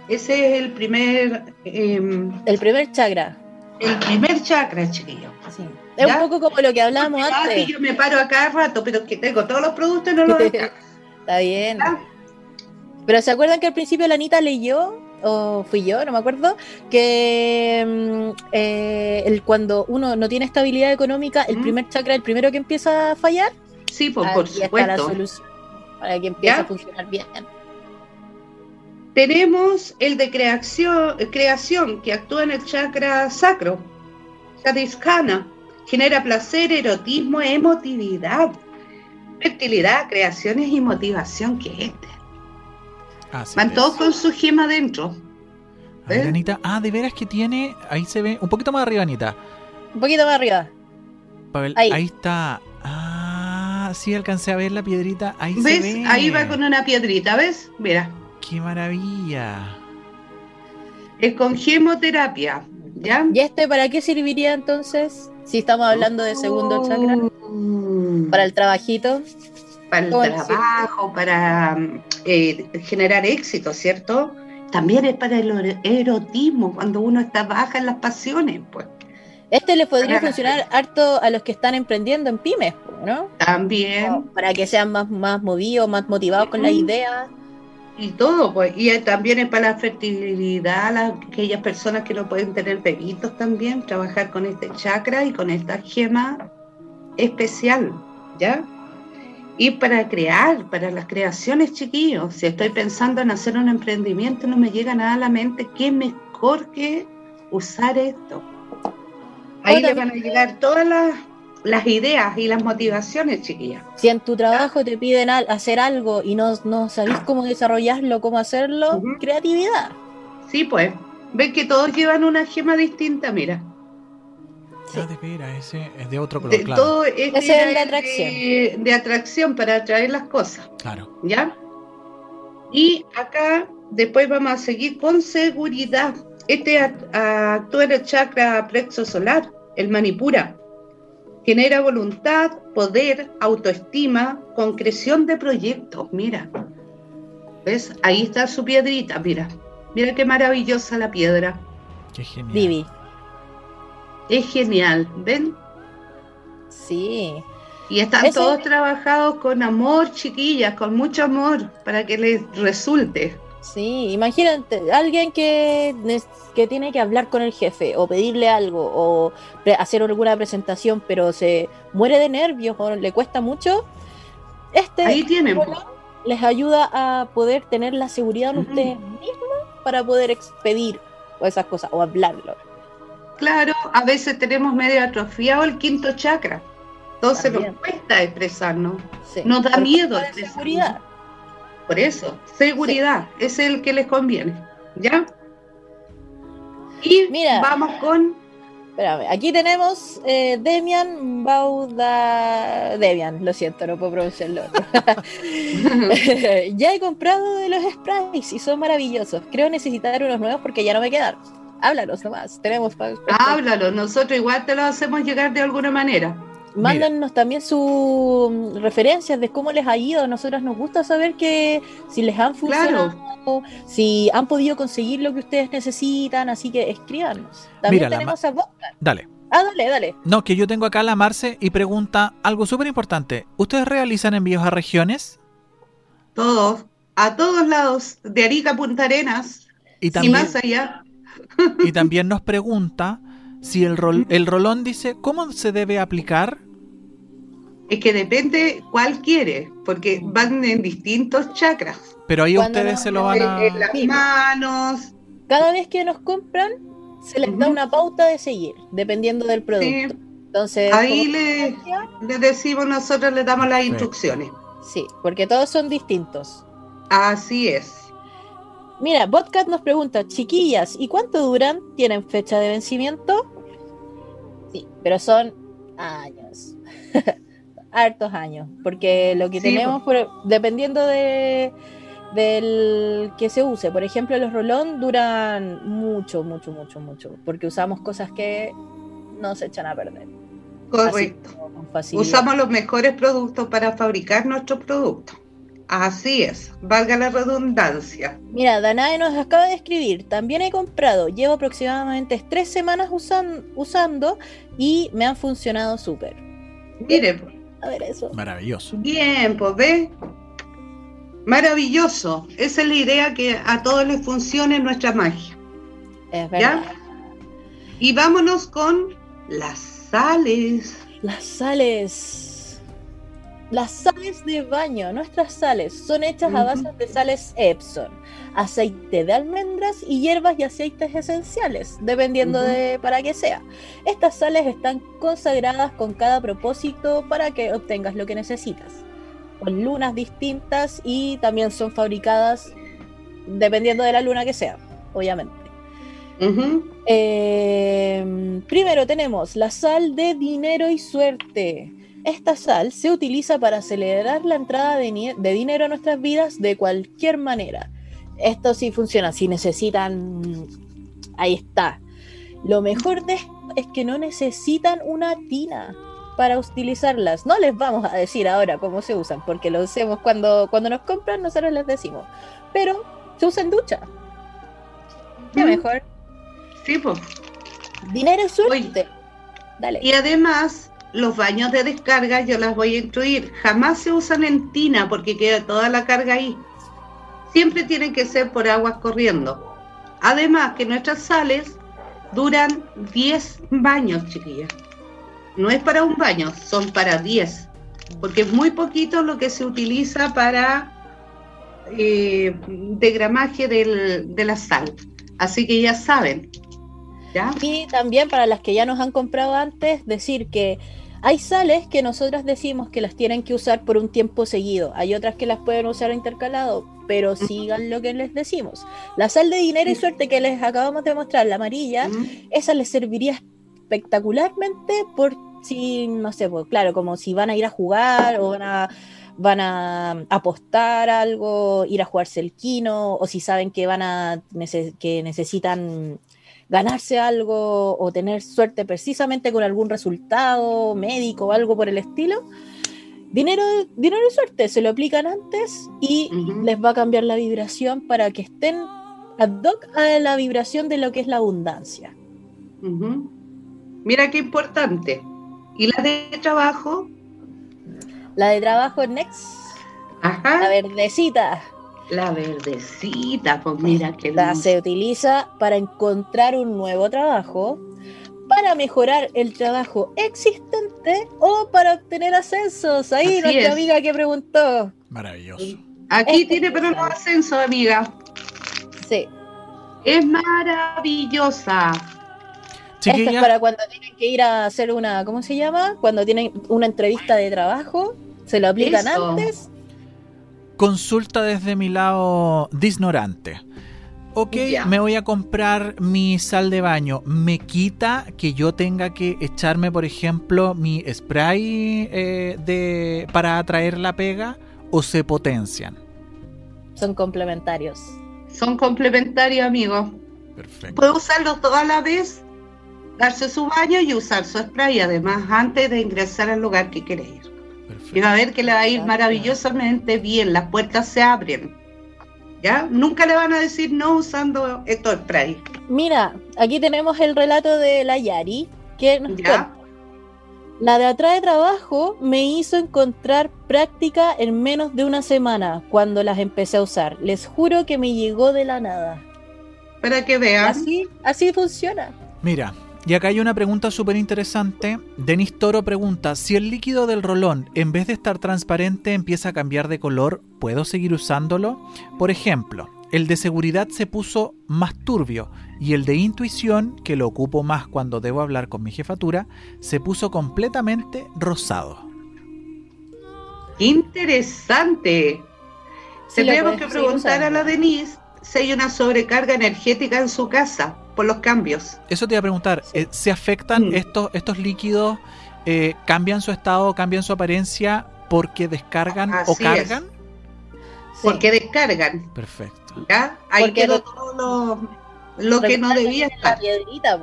Ese es el primer... Em, el primer chakra. El primer chakra, chiquillo. Es un poco como lo que hablábamos antes. yo me paro a cada rato, pero que tengo todos los productos y no los Está bien. Pero ¿se acuerdan que al principio la Anita leyó, o fui yo, no me acuerdo, que mm, eh, el, cuando uno no tiene estabilidad económica, el primer chakra, el primero que empieza a fallar? Sí, pues, por, supuesto. Está la solución para que empiece a funcionar bien. Tenemos el de creación, creación que actúa en el chakra sacro, Sadiskhana, genera placer, erotismo, emotividad fertilidad, creaciones y motivación que este. Van todos con su gema dentro. Anita. Ah, de veras que tiene. Ahí se ve. Un poquito más arriba, Anita. Un poquito más arriba. ahí. está. Ah, sí, alcancé a ver la piedrita. Ahí ¿Ves? se ve. Ahí va con una piedrita, ¿ves? Mira. Qué maravilla. Es con gemoterapia. ¿Ya? ¿Y este para qué serviría entonces? Si estamos hablando de segundo chakra. Mm. Para el trabajito. Para el trabajo, para eh, generar éxito, ¿cierto? También es para el erotismo, cuando uno está baja en las pasiones, pues. Este le podría funcionar harto a los que están emprendiendo en pymes, ¿no? También. para que sean más, más movidos, más motivados con la idea. Y todo, pues. Y también es para la fertilidad, aquellas personas que no pueden tener bebitos también, trabajar con este chakra y con esta gema especial, ¿ya? Y para crear, para las creaciones, chiquillos, si estoy pensando en hacer un emprendimiento, no me llega nada a la mente, qué mejor que usar esto. Ahí le van a llegar todas las, ideas y las motivaciones, chiquillas. Si en tu trabajo te piden hacer algo y no, no sabés cómo desarrollarlo, cómo hacerlo, creatividad. Sí, pues. Ven que todos llevan una gema distinta, mira. Ah, de ese es de otro color, claro. Todo ese es de atracción. De, atracción para atraer las cosas. Claro. ¿Ya? Y acá después vamos a seguir con seguridad. Este actúa en el chakra plexo solar, el manipura. Genera voluntad, poder, autoestima, concreción de proyectos. Mira. ¿Ves? Ahí está su piedrita, mira. Mira qué maravillosa la piedra. Qué genial. Vivi. Es genial, ¿ven? Sí. Y están todos trabajados con amor, chiquillas, con mucho amor, para que les resulte. Sí, imagínate, alguien que, que tiene que hablar con el jefe o pedirle algo o hacer alguna presentación, pero se muere de nervios o le cuesta mucho. Este Ahí tienen. les ayuda a poder tener la seguridad en ustedes mismos para poder expedir o esas cosas o hablarlo. Claro, a veces tenemos medio atrofiado el quinto chakra. Entonces nos cuesta expresarnos. Nos da miedo expresarnos. Seguridad. Por eso, seguridad es el que les conviene. ¿Ya? Y Mira, vamos con. Espérame, aquí tenemos eh, Demian Bauda. Debian, lo siento, no puedo pronunciarlo. ya he comprado de los sprays y son maravillosos. Creo necesitar unos nuevos porque ya no me quedan háblanos nomás, tenemos Háblalo, nosotros igual te lo hacemos llegar de alguna manera. Mándanos también sus mm, referencias de cómo les ha ido. A nosotras nos gusta saber que si les han funcionado, si han podido conseguir lo que ustedes necesitan, así que escríbanos. También tenemos a Dale. Ah, dale, dale. No, que yo tengo acá a la Marce y pregunta algo súper importante. ¿Ustedes realizan envíos a regiones? Todos, a todos lados, de Arica a Punta Arenas y, también, y más allá. Y también nos pregunta si el, rol, el rolón dice, ¿cómo se debe aplicar? Es que depende cuál quiere, porque van en distintos chakras. Pero ahí ustedes se lo van a... En las manos. Cada vez que nos compran, se les da una pauta de seguir, dependiendo del producto. Entonces, ahí le, le, decimos, nosotros le damos las instrucciones. Sí, porque todos son distintos. Así es. Mira, Botcat nos pregunta, chiquillas, ¿y cuánto duran? ¿Tienen fecha de vencimiento? Sí, pero son años. Hartos años. Porque lo que tenemos, dependiendo de del que se use. Por ejemplo, los rolón duran mucho, mucho, mucho, mucho. Porque usamos cosas que no se echan a perder. Correcto. Usamos los mejores productos para fabricar nuestros productos. Así es, valga la redundancia. Mira, Danae nos acaba de escribir, también he comprado, llevo aproximadamente tres semanas usando y me han funcionado súper. Mire, a ver eso. Maravilloso. Bien, pues ve. Maravilloso. Esa es la idea que a todos les funcione nuestra magia. Es verdad. ¿Ya? Y vámonos con las sales. Las sales. Las sales de baño, nuestras sales, son hechas a base de sales Epson, aceite de almendras y hierbas y aceites esenciales, dependiendo de para qué sea. Estas sales están consagradas con cada propósito para que obtengas lo que necesitas, con lunas distintas y también son fabricadas dependiendo de la luna que sea, obviamente. Eh, primero tenemos la sal de dinero y suerte. Esta sal se utiliza para acelerar la entrada de, dinero a nuestras vidas de cualquier manera. Esto sí funciona, si necesitan, ahí está. Lo mejor de esto es que no necesitan una tina para utilizarlas. No les vamos a decir ahora cómo se usan, porque lo hacemos cuando, cuando nos compran, nosotros les decimos. Pero se usa en ducha. ¿Qué mejor? Sí, pues. Dinero es suerte. Dale. Y además, los baños de descarga yo las voy a incluir. Jamás se usan en tina porque queda toda la carga ahí. Siempre tienen que ser por aguas corriendo. Además que nuestras sales duran 10 baños, chiquillas. No es para un baño, son para 10. Porque es muy poquito lo que se utiliza para eh, degramaje de la sal. Así que ya saben. Y también para las que ya nos han comprado antes, decir que hay sales que nosotras decimos que las tienen que usar por un tiempo seguido. Hay otras que las pueden usar intercalado, pero sigan lo que les decimos. La sal de dinero y suerte que les acabamos de mostrar, la amarilla, esa les serviría espectacularmente por si, no sé, pues, claro, como si van a ir a jugar o van a, van a apostar algo, ir a jugarse el quino, o si saben que van a que necesitan ganarse algo o tener suerte precisamente con algún resultado médico o algo por el estilo, dinero, dinero y suerte se lo aplican antes y les va a cambiar la vibración para que estén ad hoc a la vibración de lo que es la abundancia. Mira qué importante. ¿Y la de trabajo? La de trabajo Next. Ajá. La verdecita. La verdecita, pues mira que se utiliza para encontrar un nuevo trabajo, para mejorar el trabajo existente o para obtener ascensos. Ahí nuestra amiga que preguntó. Maravilloso. Aquí este tiene pero no ascenso, amiga. Sí. Es maravillosa. Esto es para cuando tienen que ir a hacer una, ¿cómo se llama? Cuando tienen una entrevista de trabajo, se lo aplican antes Consulta desde mi lado disnorante. Ok, me voy a comprar mi sal de baño. ¿Me quita que yo tenga que echarme, por ejemplo, mi spray eh, de, para atraer la pega o se potencian? Son complementarios. Son complementarios, amigo. Perfecto. Puede usarlo toda la vez, darse su baño y usar su spray, además, antes de ingresar al lugar que quiere ir. Y va a ver que le va a ir maravillosamente bien, las puertas se abren. ¿Ya? Nunca le van a decir no usando estos spray. Mira, aquí tenemos el relato de la Yari, que La de atrás de trabajo me hizo encontrar práctica en menos de una semana cuando las empecé a usar. Les juro que me llegó de la nada. Para que vean. Así, así funciona. Mira, y acá hay una pregunta súper interesante. Denis Toro pregunta, si el líquido del rolón en vez de estar transparente empieza a cambiar de color, ¿puedo seguir usándolo? Por ejemplo, el de seguridad se puso más turbio y el de intuición, que lo ocupo más cuando debo hablar con mi jefatura, se puso completamente rosado. Interesante. Tendríamos que preguntar a la Denise si hay una sobrecarga energética en su casa por los cambios. Eso te iba a preguntar, eh, ¿se afectan mm. estos, estos líquidos, eh, cambian su estado, cambian su apariencia porque descargan o cargan? Porque descargan. Perfecto. ¿Ya? Ahí quedó todo lo, que no debía estar. La piedrita,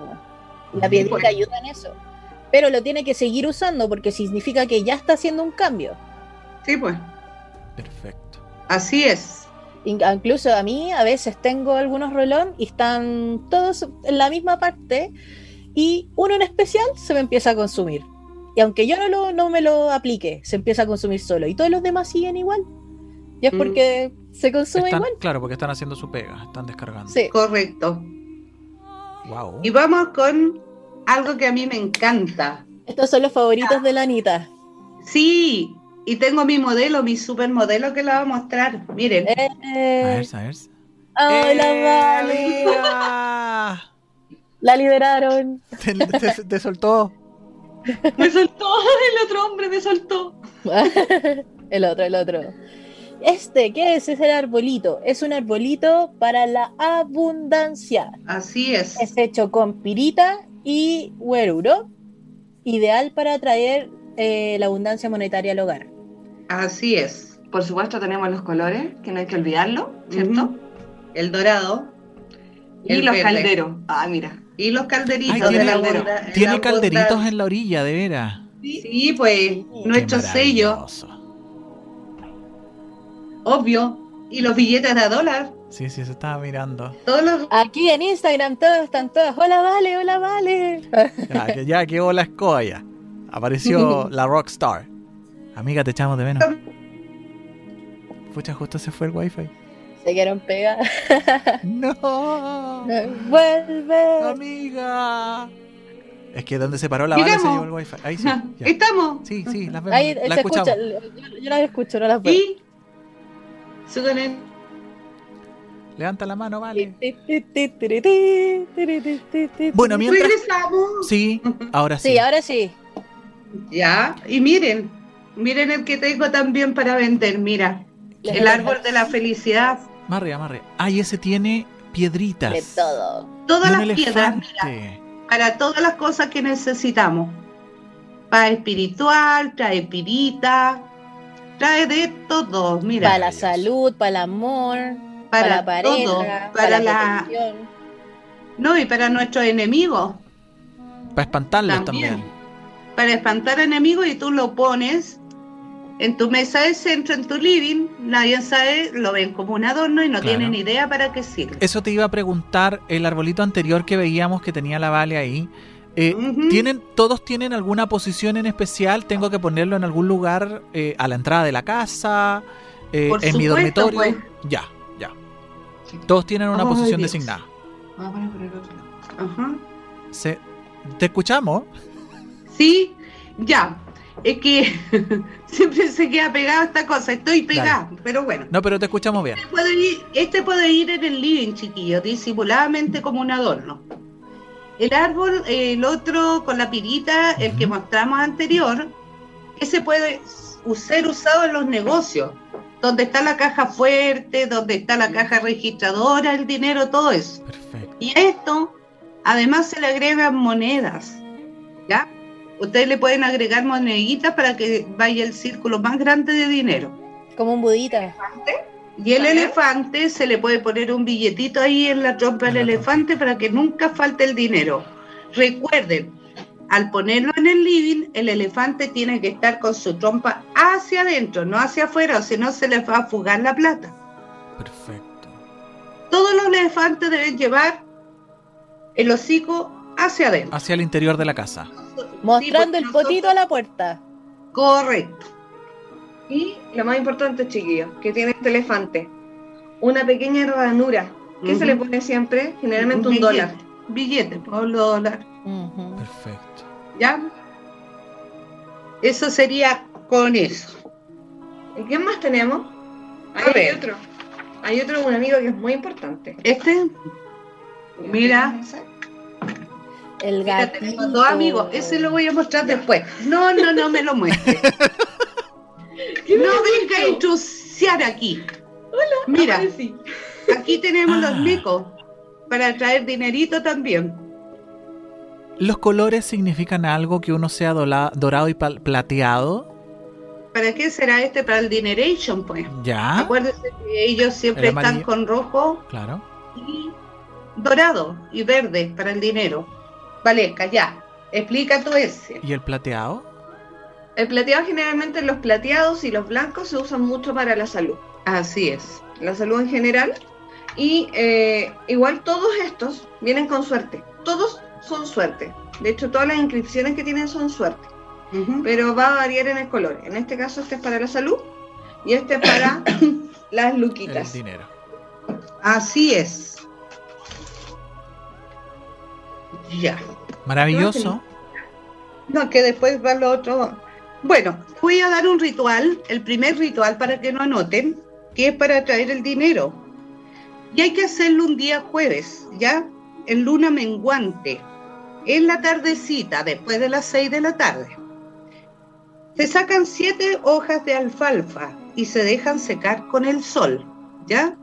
la piedrita pues. ayuda en eso. Pero lo tiene que seguir usando porque significa que ya está haciendo un cambio. Sí, pues. Perfecto. Así es. Incluso a mí a veces tengo algunos rolón y están todos en la misma parte y uno en especial se me empieza a consumir. Y aunque yo no, lo, no me lo aplique, se empieza a consumir solo. Y todos los demás siguen igual. Y es mm. porque se consume igual. Claro, porque están haciendo su pega, están descargando. Sí. Correcto. Wow. Y vamos con algo que a mí me encanta. Estos son los favoritos de la Anita. Sí, y tengo mi modelo, mi supermodelo que la voy a mostrar. Miren. Eh, a ver, a ver. ¡Hola, eh, La liberaron. Te, soltó. Me soltó, el otro hombre me soltó. el otro, el otro. Este, ¿qué es? Es el arbolito. Es un arbolito para la abundancia. Así es. Es hecho con pirita y hueruro. Ideal para atraer eh, la abundancia monetaria al hogar. Así es. Por supuesto tenemos los colores, que no hay que olvidarlo, ¿cierto? El dorado. Y los calderos. Ah, mira. Y los calderitos tiene, de la Tiene calderitos en la orilla, de veras. Sí, pues nuestro sello. Obvio. Y los billetes de dólar. Sí, sí, se estaba mirando. Todos Aquí en Instagram todos están todos. Hola, vale, hola, vale. Ya, que, ya, que hola, escoya. Apareció la rockstar. Amiga, te echamos de menos. Pucha, justo se fue el wifi. Se quieren pegar. no. Vuelve. Amiga. Es que donde se paró la bala se llevó el wifi. Ahí sí. ¿Estamos? Sí, sí, las vemos. Ahí la escuchamos. Escucha, yo las escucho, no las veo. ¿Y? Levanta la mano, vale. bueno, mientras. ¿Regresamos? Sí, ahora sí. Sí, ahora sí. Ya, y miren, miren el que tengo también para vender, mira. El árbol de la felicidad. Arriba, más Ah, y ese tiene piedritas. De todo. Todas las piedras, para todas las cosas que necesitamos. Para espiritual, trae pirita, trae de todo, mira. Para la salud, para el amor, para, la pareja, para, la... No, y para nuestros enemigos. Para espantarlos también. Para espantar enemigos y tú lo pones en tu mesa de centro, en tu living, nadie sabe, lo ven como un adorno y no tienen idea para qué sirve. Eso te iba a preguntar, el arbolito anterior que veíamos que tenía la Vale ahí, eh, ¿tienen, ¿todos tienen alguna posición en especial? ¿Tengo que ponerlo en algún lugar eh, a la entrada de la casa? Eh, ¿En mi dormitorio? Pues. Ya, ya. Todos tienen una posición designada. Ajá. ¿Te escuchamos? Sí, ya. Es que siempre se queda pegado esta cosa. Estoy pegada, pero bueno. No, pero te escuchamos bien. Este puede, ir, este puede ir en el living, chiquillo, disimuladamente como un adorno. El árbol, el otro con la pirita, el que mostramos anterior, ese puede ser usado en los negocios, donde está la caja fuerte, donde está la caja registradora, el dinero, todo eso. Perfecto. Y a esto, además se le agregan monedas, ¿ya? Ustedes le pueden agregar moneditas para que vaya el círculo más grande de dinero. Como un budita. Y el elefante se le puede poner un billetito ahí en la trompa del elefante para que nunca falte el dinero. Recuerden, al ponerlo en el living, el elefante tiene que estar con su trompa hacia adentro, no hacia afuera, o si no se les va a fugar la plata. Perfecto. Todos los elefantes deben llevar el hocico hacia adentro. Hacia el interior de la casa. Mostrando el potito a la puerta. Correcto. Y lo más importante, chiquillos, que tiene este elefante, una pequeña ranura. ¿Qué se le pone siempre? Generalmente un, dólar. Billete, Pablo dólar. Perfecto. ¿Ya? Eso sería con eso. ¿Y qué más tenemos? hay otro. Hay otro, un amigo que es muy importante. Este, mira, el gato. Tenemos dos amigos. Ese lo voy a mostrar después. No, no, no me lo muestre. no venga a intrusiar aquí. Hola. Mira, aquí tenemos los micos para traer dinerito también. ¿Los colores significan algo que uno sea dorado y plateado? ¿Para qué será este? Para el Dineration, pues. Ya. Acuérdense que ellos siempre están con rojo. Claro. Y dorado y verde para el dinero. Valesca, ya. Explica tú ese. ¿Y el plateado? El plateado generalmente los plateados y los blancos se usan mucho para la salud. Así es. La salud en general. Y eh, igual todos estos vienen con suerte. Todos son suerte. De hecho, todas las inscripciones que tienen son suerte. Pero va a variar en el color. En este caso, este es para la salud y este es para las luquitas. El dinero. Así es. Ya. Maravilloso. No, que después va lo otro. Bueno, voy a dar un ritual, el primer ritual para que no anoten, que es para traer el dinero. Y hay que hacerlo un día jueves, ¿ya? En luna menguante, en la tardecita, después de las seis de la tarde. Se sacan siete hojas de alfalfa y se dejan secar con el sol, ¿ya?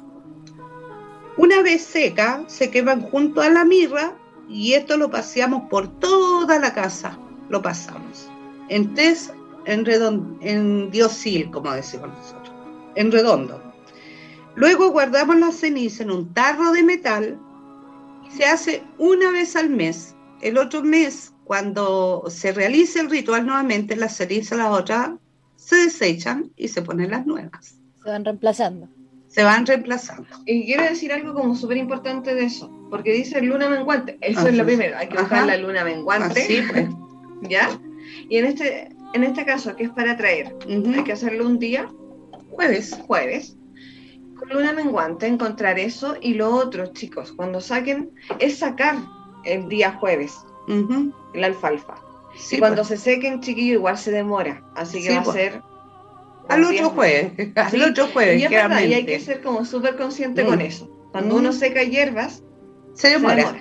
Una vez seca, se queman junto a la mirra y esto lo paseamos por toda la casa, lo pasamos. En tres, en, en diosil, como decimos nosotros, en redondo. Luego guardamos la ceniza en un tarro de metal se hace una vez al mes. El otro mes, cuando se realice el ritual nuevamente, las cenizas, las otras, se desechan y se ponen las nuevas. Se van reemplazando. Se van reemplazando. Y quiero decir algo como súper importante de eso, porque dice luna menguante. Eso es lo primero, hay que buscar la luna menguante. Así pues. ¿Ya? Y en este, en este caso, que es para traer, hay que hacerlo un día, jueves, jueves, con luna menguante, encontrar eso y lo otro, chicos, cuando saquen, es sacar el día jueves la alfalfa. y cuando pues. se sequen, chiquillo, igual se demora, así que va a pues. ser... Al otro jueves, al otro jueves, y, y hay que ser como súper consciente con mm. eso. Cuando uno mm. seca hierbas, se demora.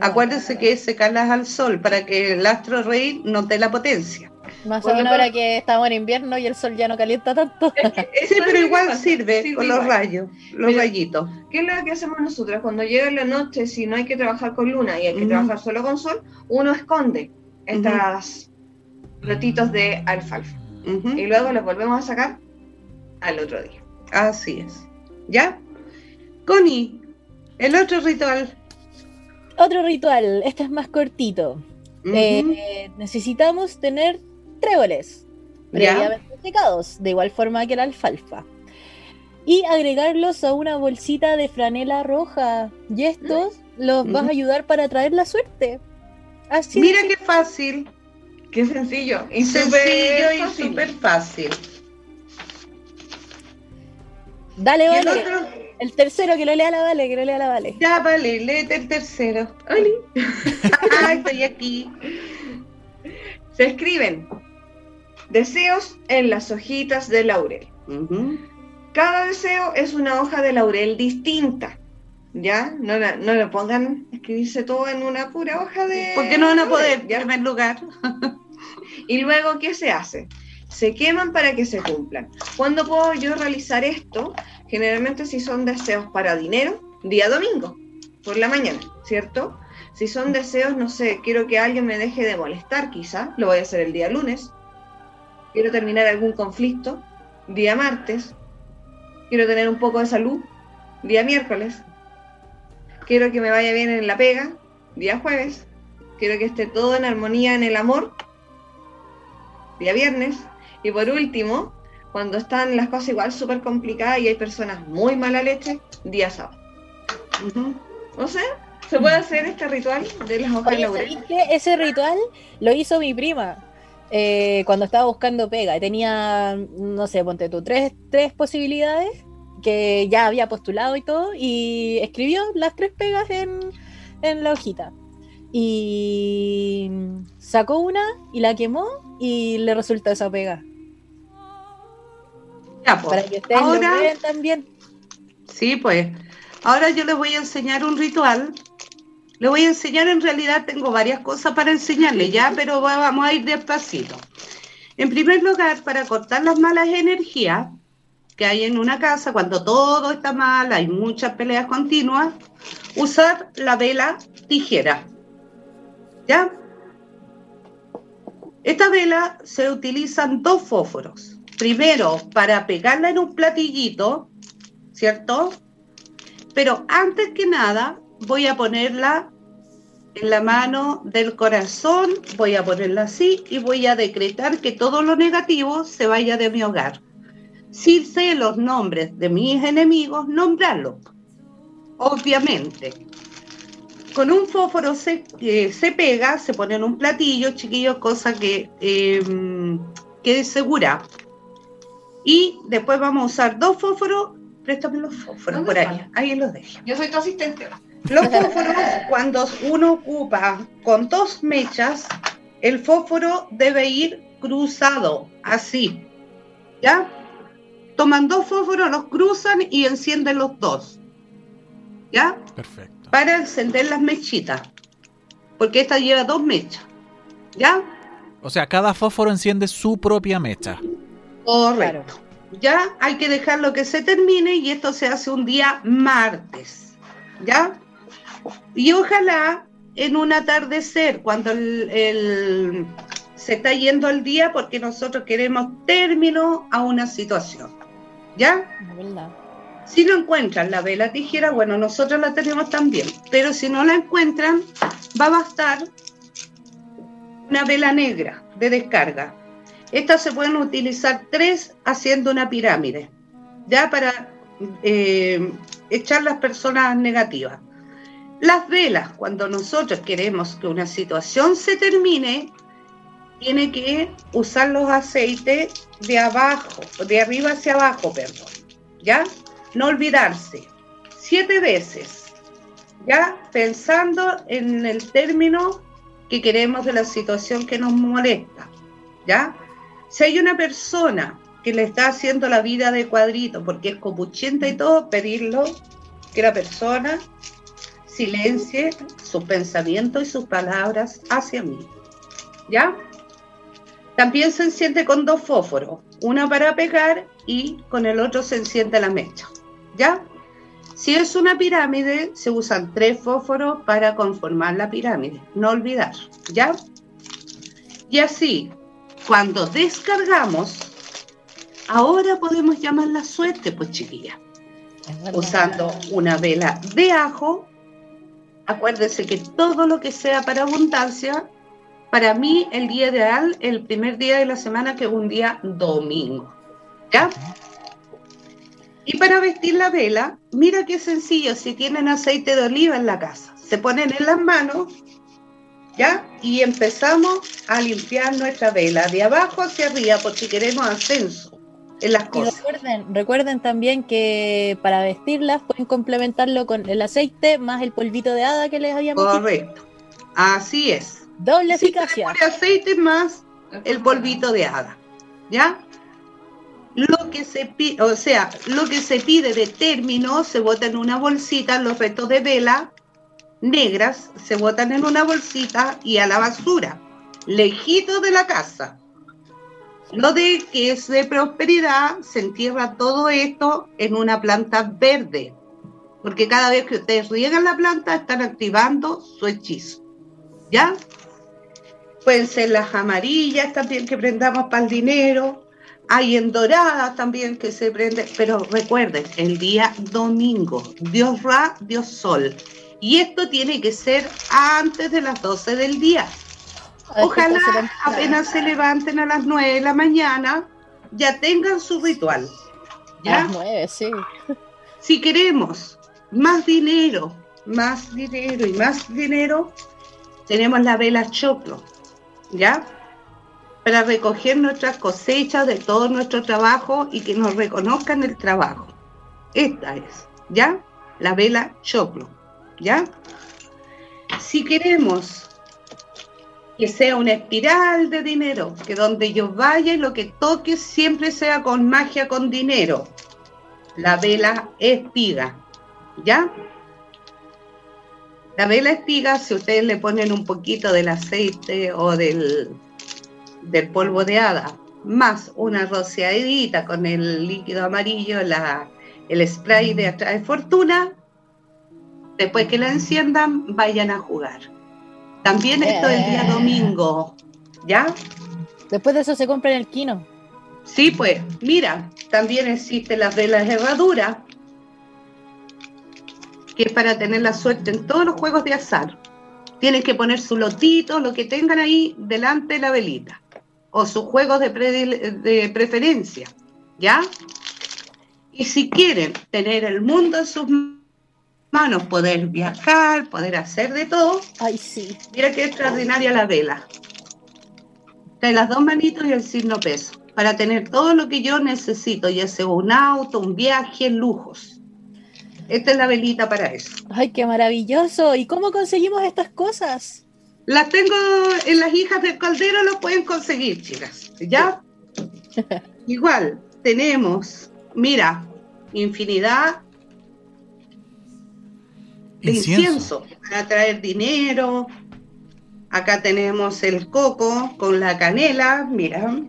Acuérdense que secarlas al sol para que el astro rey no dé la potencia. Más o menos ahora que estamos en invierno y el sol ya no calienta tanto. sí, pero igual sirve con los rayos, los rayitos. ¿Qué es lo que hacemos nosotros? Cuando llega la noche, si no hay que trabajar con luna y hay que trabajar solo con sol, uno esconde estas ratitos de alfalfa. Y luego los volvemos a sacar al otro día. Así es. ¿Ya? Connie, el otro ritual. Otro ritual, este es más cortito. Eh, necesitamos tener tréboles previamente secados, de igual forma que la alfalfa. Y agregarlos a una bolsita de franela roja. Y estos los vas a ayudar para traer la suerte. Así Mira qué fácil. Qué sencillo. Y sencillo y súper fácil. Dale, vale. El, tercero, que lo lea la Vale, que lo lea la Vale. Ya, vale, léete el tercero. ¡Oli! ah, estoy aquí. Se escriben Deseos en las hojitas de laurel. Cada deseo es una hoja de laurel distinta. ¿Ya? No, no le pongan escribirse todo en una pura hoja de. Porque no van a poder, ya en lugar. y luego, ¿qué se hace? Se queman para que se cumplan. ¿Cuándo puedo yo realizar esto? Generalmente, si son deseos para dinero, día domingo, por la mañana, ¿cierto? Si son deseos, no sé, quiero que alguien me deje de molestar, quizá, lo voy a hacer el día lunes quiero terminar algún conflicto, día martes, quiero tener un poco de salud, día miércoles, quiero que me vaya bien en la pega, día jueves, quiero que esté todo en armonía en el amor, día viernes, y por último, cuando están las cosas igual súper complicadas y hay personas muy mala leche, día sábado. O sea, se puede hacer este ritual de las hojas de laurel. Ese ritual lo hizo mi prima. Eh, cuando estaba buscando pega. Tenía, no sé, ponte tú, tres, tres posibilidades que ya había postulado y todo, y escribió las tres pegas en, en la hojita. Y sacó una y la quemó y le resultó esa pega. Ya, pues. Para que ustedes Ahora, lo también. Sí, pues. Ahora yo les voy a enseñar un ritual le voy a enseñar, en realidad tengo varias cosas para enseñarle ya, pero vamos a ir despacito. En primer lugar, para cortar las malas energías que hay en una casa, cuando todo está mal, hay muchas peleas continuas, usar la vela tijera. ¿Ya? Esta vela se utilizan dos fósforos. Primero, para pegarla en un platillito, ¿cierto? Pero antes que nada, voy a ponerla en la mano del corazón, voy a ponerla así y voy a decretar que todo lo negativo se vaya de mi hogar. Si sé los nombres de mis enemigos, nombrarlos, obviamente. Con un fósforo se, eh, se pega, se pone en un platillo, chiquillos, cosa que em, quede segura. Y después vamos a usar dos fósforos. Préstame los fósforos por ahí. Ahí los dejo. Yo soy tu asistente. Los fósforos, cuando uno ocupa con dos mechas, el fósforo debe ir cruzado, así. ¿Ya? Toman dos fósforos, los cruzan y encienden los dos. ¿Ya? Perfecto. Para encender las mechitas. Porque esta lleva dos mechas. ¿Ya? O sea, cada fósforo enciende su propia mecha. Correcto. Ya hay que dejarlo que se termine y esto se hace un día martes. ¿Ya? Y ojalá en un atardecer, cuando el, se está yendo el día, porque nosotros queremos término a una situación. ¿Ya? Si no encuentran la vela tijera, bueno, nosotros la tenemos también, pero si no la encuentran, va a bastar una vela negra de descarga. Estas se pueden utilizar tres haciendo una pirámide, ya para eh, echar las personas negativas. Las velas, cuando nosotros queremos que una situación se termine, tiene que usar los aceites de abajo, de arriba hacia abajo, perdón. ¿Ya? No olvidarse. Siete veces. ¿Ya? Pensando en el término que queremos de la situación que nos molesta. ¿Ya? Si hay una persona que le está haciendo la vida de cuadrito porque es copuchenta y todo, pedirlo que la persona silencie sus pensamientos y sus palabras hacia mí. ¿Ya? También se enciende con dos fósforos, una para pegar y con el otro se enciende la mecha. ¿Ya? Si es una pirámide, se usan tres fósforos para conformar la pirámide. No olvidar. ¿Ya? Y así, cuando descargamos, ahora podemos llamar la suerte, pues chiquilla. Usando una vela de ajo. Acuérdense que todo lo que sea para abundancia, para mí el día ideal, el primer día de la semana, que es un día domingo. ¿Ya? Y para vestir la vela, mira qué sencillo, si tienen aceite de oliva en la casa, se ponen en las manos, ¿ya? Y empezamos a limpiar nuestra vela de abajo hacia arriba por si queremos ascenso en las cosas. recuerden, recuerden también que para vestirlas pueden complementarlo con el aceite más el polvito de hada que les habíamos Correcto, así es. Doble eficacia. aceite más el polvito de hada, ¿ya? Lo que se pide, o sea, lo que se pide de término se bota en una bolsita, los restos de vela negras se botan en una bolsita y a la basura, lejito de la casa. Lo de que es de prosperidad, se entierra todo esto en una planta verde, porque cada vez que ustedes riegan la planta están activando su hechizo. ¿Ya? Pueden ser las amarillas también que prendamos para el dinero, hay en doradas también que se prende, pero recuerden, el día domingo, Dios Ra, Dios Sol. Y esto tiene que ser antes de las 12 del día. Ojalá apenas se levanten a las 9 de la mañana, ya tengan su ritual. ¿ya? sí. Si queremos más dinero, más dinero y más dinero, tenemos la vela choclo, ¿ya? Para recoger nuestras cosechas de todo nuestro trabajo y que nos reconozcan el trabajo. Esta es, ¿ya? La vela choclo, ¿ya? Si queremos que sea una espiral de dinero, que donde yo vaya y lo que toque siempre sea con magia, con dinero, la vela espiga, ¿ya? La vela espiga, si ustedes le ponen un poquito del aceite o del del polvo de hada, más una rociadita con el líquido amarillo, la, el spray de atrae fortuna, después que la enciendan, vayan a jugar. También esto el día domingo, ¿ya? Después de eso se compra en el kino. Sí, pues, mira, también existen las velas herradura, que es para tener la suerte en todos los juegos de azar. Tienen que poner su lotito, lo que tengan ahí delante de la velita o sus juegos de, de preferencia, ¿ya? Y si quieren tener el mundo en sus manos, poder viajar, poder hacer de todo, Ay, sí. mira qué extraordinaria la vela. De las dos manitos y el signo peso, para tener todo lo que yo necesito, ya sea un auto, un viaje, lujos. Esta es la velita para eso. Ay, qué maravilloso. ¿Y cómo conseguimos estas cosas? Las tengo en las hijas del caldero, lo pueden conseguir, chicas. ¿Ya? Igual, tenemos, mira, infinidad de incienso. para traer dinero. Acá tenemos el coco con la canela, mira.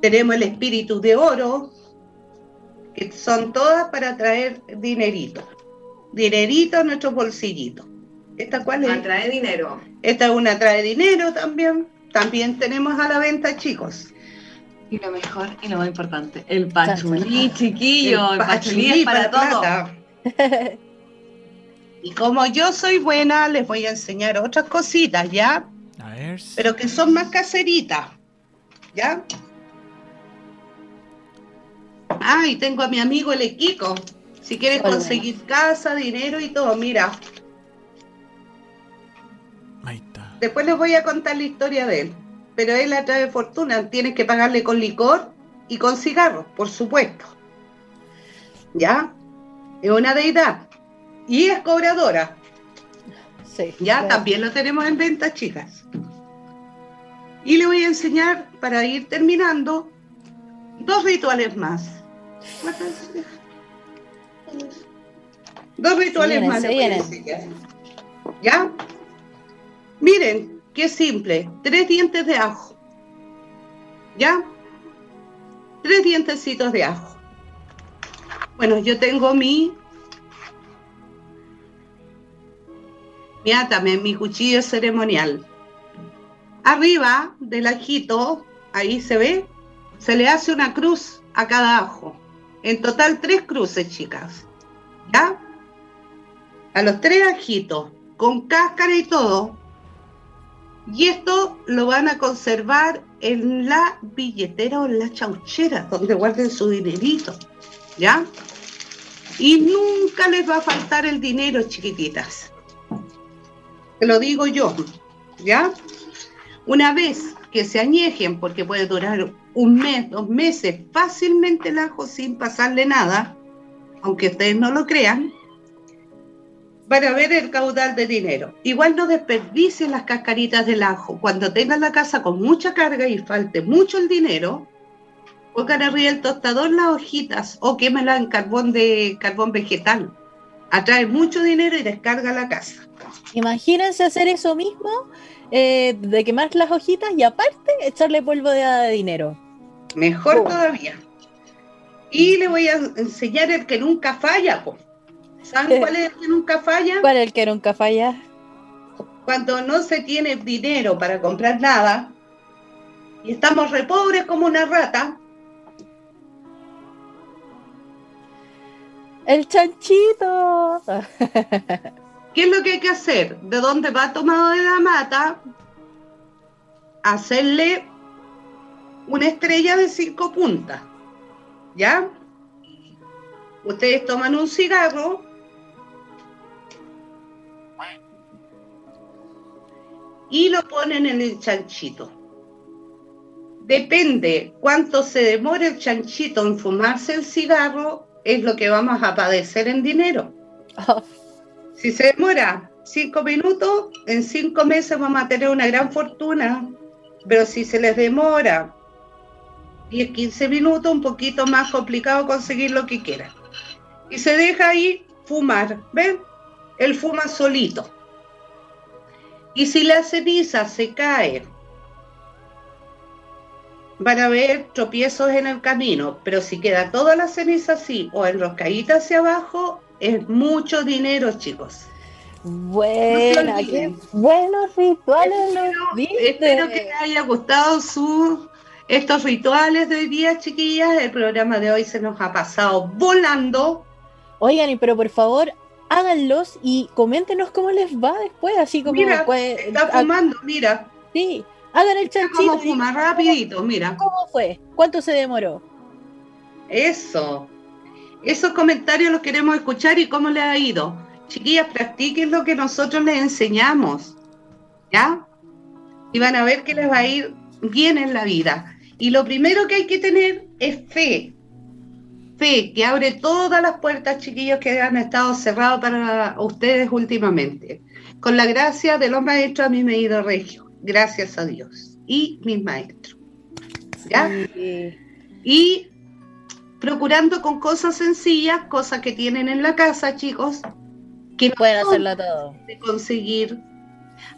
Tenemos el espíritu de oro, que son todas para traer dinerito. Dinerito a nuestros bolsillitos. ¿Esta cuál es? Atrae dinero. Esta es una trae dinero también. También tenemos a la venta, chicos. Y lo mejor y lo más importante, el pachulí, chiquillo, el, pachulí, es para, todo. y como yo soy buena, les voy a enseñar otras cositas, ¿ya? A ver. Pero que son más caseritas, ¿ya? Ah, y tengo a mi amigo el Equico. Si quieres conseguir casa, dinero y todo, mira. Después les voy a contar la historia de él pero él atrae fortuna, tienes que pagarle con licor y con cigarros, por supuesto. ¿Ya? Es una deidad. Y es cobradora. Sí, ya también lo tenemos en venta, chicas. Y le voy a enseñar, para ir terminando, dos rituales más. Dos rituales más. ¿Ya? Miren, Qué simple, tres dientes de ajo. ¿Ya? Tres dientecitos de ajo. Bueno, yo tengo mi mi atame, mi cuchillo ceremonial. Arriba del ajito, ahí se ve, se le hace una cruz a cada ajo. En total tres cruces, chicas. ¿Ya? A los tres ajitos, con cáscara y todo, y esto lo van a conservar en la billetera o en la chauchera, donde guarden su dinerito. ¿Ya? Y nunca les va a faltar el dinero, chiquititas. Te lo digo yo. ¿Ya? Una vez que se añejen, porque puede durar un mes, dos meses, fácilmente el ajo sin pasarle nada, aunque ustedes no lo crean, para ver el caudal de dinero. Igual no desperdicien las cascaritas del ajo. Cuando tengan la casa con mucha carga y falte mucho el dinero, pongan arriba el tostador las hojitas o quémela en carbón de carbón vegetal. Atrae mucho dinero y descarga la casa. Imagínense hacer eso mismo, eh, de quemar las hojitas y aparte echarle polvo de, dinero. Mejor oh. todavía. Y le voy a enseñar el que nunca falla, pues. ¿Saben cuál es el que nunca falla? ¿Cuál es el que nunca falla? Cuando no se tiene dinero para comprar nada y estamos re pobres como una rata. El chanchito. ¿Qué es lo que hay que hacer? De dónde va tomado de la mata, hacerle una estrella de cinco puntas. ¿Ya? Ustedes toman un cigarro, y lo ponen en el chanchito. Depende cuánto se demore el chanchito en fumarse el cigarro, es lo que vamos a padecer en dinero. Si se demora cinco minutos, en cinco meses vamos a tener una gran fortuna. Pero si se les demora 10, 15 minutos, un poquito más complicado conseguir lo que quieran. Y se deja ahí fumar, ¿ven? Él fuma solito. Y si la ceniza se cae, van a haber tropiezos en el camino, pero si queda toda la ceniza así o enroscadita hacia abajo, es mucho dinero, chicos. Bueno, qué buenos rituales espero, que les haya gustado su, estos rituales de hoy día, chiquillas. El programa de hoy se nos ha pasado volando. Oigan, pero por favor, háganlos y coméntenos cómo les va después, así como... Mira, está fumando, mira. Sí, hagan el chanchito. Cómo fuma rapidito, mira. ¿Cómo fue? ¿Cuánto se demoró? Eso. Esos comentarios los queremos escuchar y cómo les ha ido. Chiquillas, practiquen lo que nosotros les enseñamos. ¿Ya? Y van a ver que les va a ir bien en la vida. Y lo primero que hay que tener es fe fe que abre todas las puertas, chiquillos, que han estado cerrados para ustedes últimamente. Con la gracia de los maestros a mí me he ido regio, gracias a Dios y mis maestros. ¿Ya? Y procurando con cosas sencillas, cosas que tienen en la casa, chicos, que pueden hacerlo todo. De conseguir.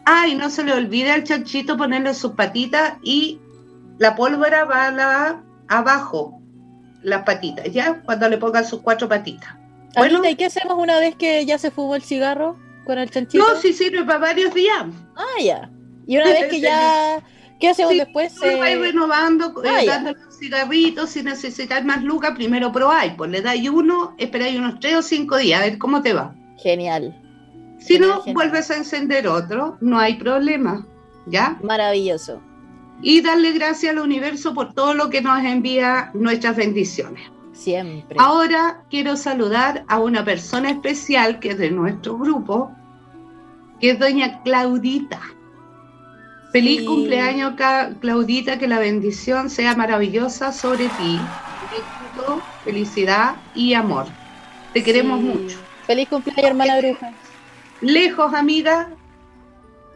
Ay, no se le olvide al chanchito ponerle sus patitas y la pólvora va a la, abajo, las patitas, ¿ya? Cuando le pongan sus cuatro patitas. Bueno, ¿y qué hacemos una vez que ya se fumó el cigarro con el chanchito? No, sí sirve para varios días. Ah, ya. Y una vez que ya ¿Qué hacemos después? Se va renovando, eh, ah, dando los cigarritos, si necesitas más lucas, primero probáis, pues le dais uno, esperáis unos tres o cinco días, a ver cómo te va. Genial. Si no, vuelves a encender otro, no hay problema, ¿ya? Maravilloso. Y darle gracias al universo por todo lo que nos envía nuestras bendiciones. Siempre. Ahora quiero saludar a una persona especial que es de nuestro grupo, que es doña Claudita. Feliz cumpleaños, Claudita, que la bendición sea maravillosa sobre ti. Éxito, felicidad y amor. Te queremos mucho. Feliz cumpleaños, hermana bruja. Lejos, amiga,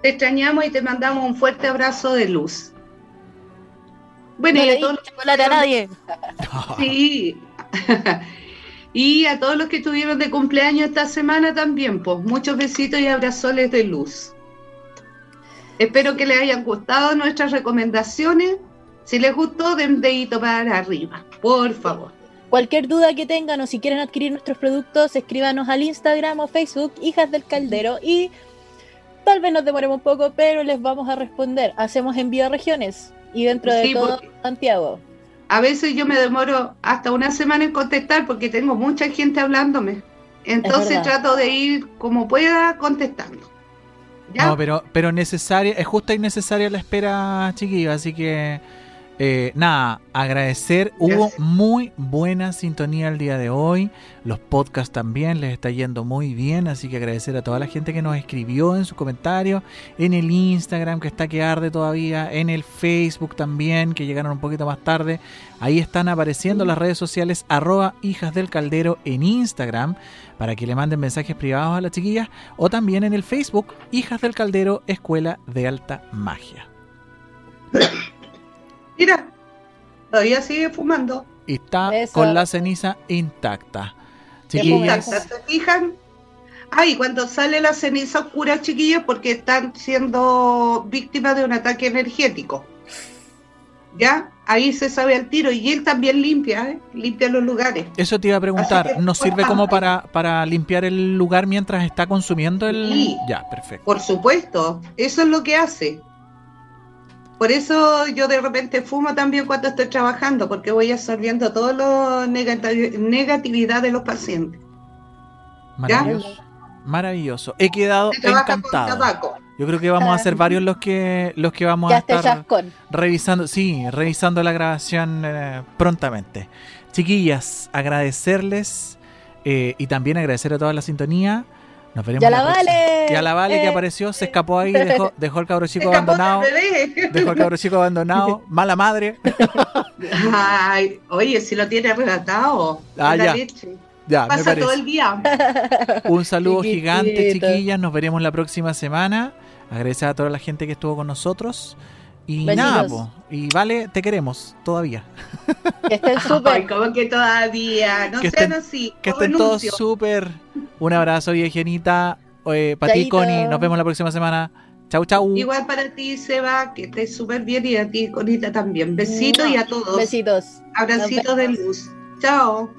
te extrañamos y te mandamos un fuerte abrazo de luz. Bueno, y a todos a nadie. Sí. y a todos los que estuvieron de cumpleaños esta semana también, pues muchos besitos y abrazoles de luz. Espero que les hayan gustado nuestras recomendaciones. Si les gustó, den dedito para arriba, por favor. Cualquier duda que tengan o si quieren adquirir nuestros productos, escríbanos al Instagram o Facebook, Hijas del Caldero, y tal vez nos demoremos un poco, pero les vamos a responder. Hacemos envío a regiones y dentro de todo Santiago. A veces yo me demoro hasta una semana en contestar porque tengo mucha gente hablándome. Entonces trato de ir como pueda contestando. No, pero, pero necesaria, es justa y necesaria la espera, chiquillos, así que eh, nada, agradecer. Hubo muy buena sintonía el día de hoy. Los podcasts también les está yendo muy bien. Así que agradecer a toda la gente que nos escribió en sus comentarios. En el Instagram, que está que arde todavía. En el Facebook también, que llegaron un poquito más tarde. Ahí están apareciendo las redes sociales arroba hijas del caldero en Instagram. Para que le manden mensajes privados a las chiquillas. O también en el Facebook, Hijas del Caldero, Escuela de Alta Magia. Mira, todavía sigue fumando. Y está con la ceniza intacta. Chiquillas. ¿Se fijan? Ay, cuando sale la ceniza oscura, chiquillos, porque están siendo víctimas de un ataque energético. ¿Ya? Ahí se sabe al tiro. Y él también limpia, ¿eh? Limpia los lugares. Eso te iba a preguntar. ¿Nos sirve como para, para limpiar el lugar mientras está consumiendo el...? Sí, ya, perfecto. Por supuesto. Eso es lo que hace. Por eso yo de repente fumo también cuando estoy trabajando, porque voy absorbiendo toda la negatividad de los pacientes. Maravilloso. Maravilloso. He quedado encantado. Yo creo que vamos a ser varios los que los que vamos a estar revisando, sí, revisando la grabación eh, prontamente. Chiquillas, agradecerles eh, y también agradecer a toda la sintonía. Nos veremos ya la, vale. Ya la vale que eh. apareció, se escapó ahí, dejó, dejó el cabro chico abandonado. Dejó el cabro chico abandonado. Mala madre. Ay, oye, si lo tiene relatado. Ah, ya. Ya, Pasa todo el día. Un saludo gigante, chiquillas. Nos veremos la próxima semana. Agradecer a toda la gente que estuvo con nosotros. Y nada, y vale, te queremos todavía. Que estén súper. como que todavía. No que estén, sean así. Que estén todos súper. Un abrazo, Virgenita. Eh, para ti, Connie. Nos vemos la próxima semana. Chau, chau. Igual para ti, Seba, que estés súper bien. Y a ti, Conita, también. Besitos y a todos. Besitos. Abracitos de luz. Chao.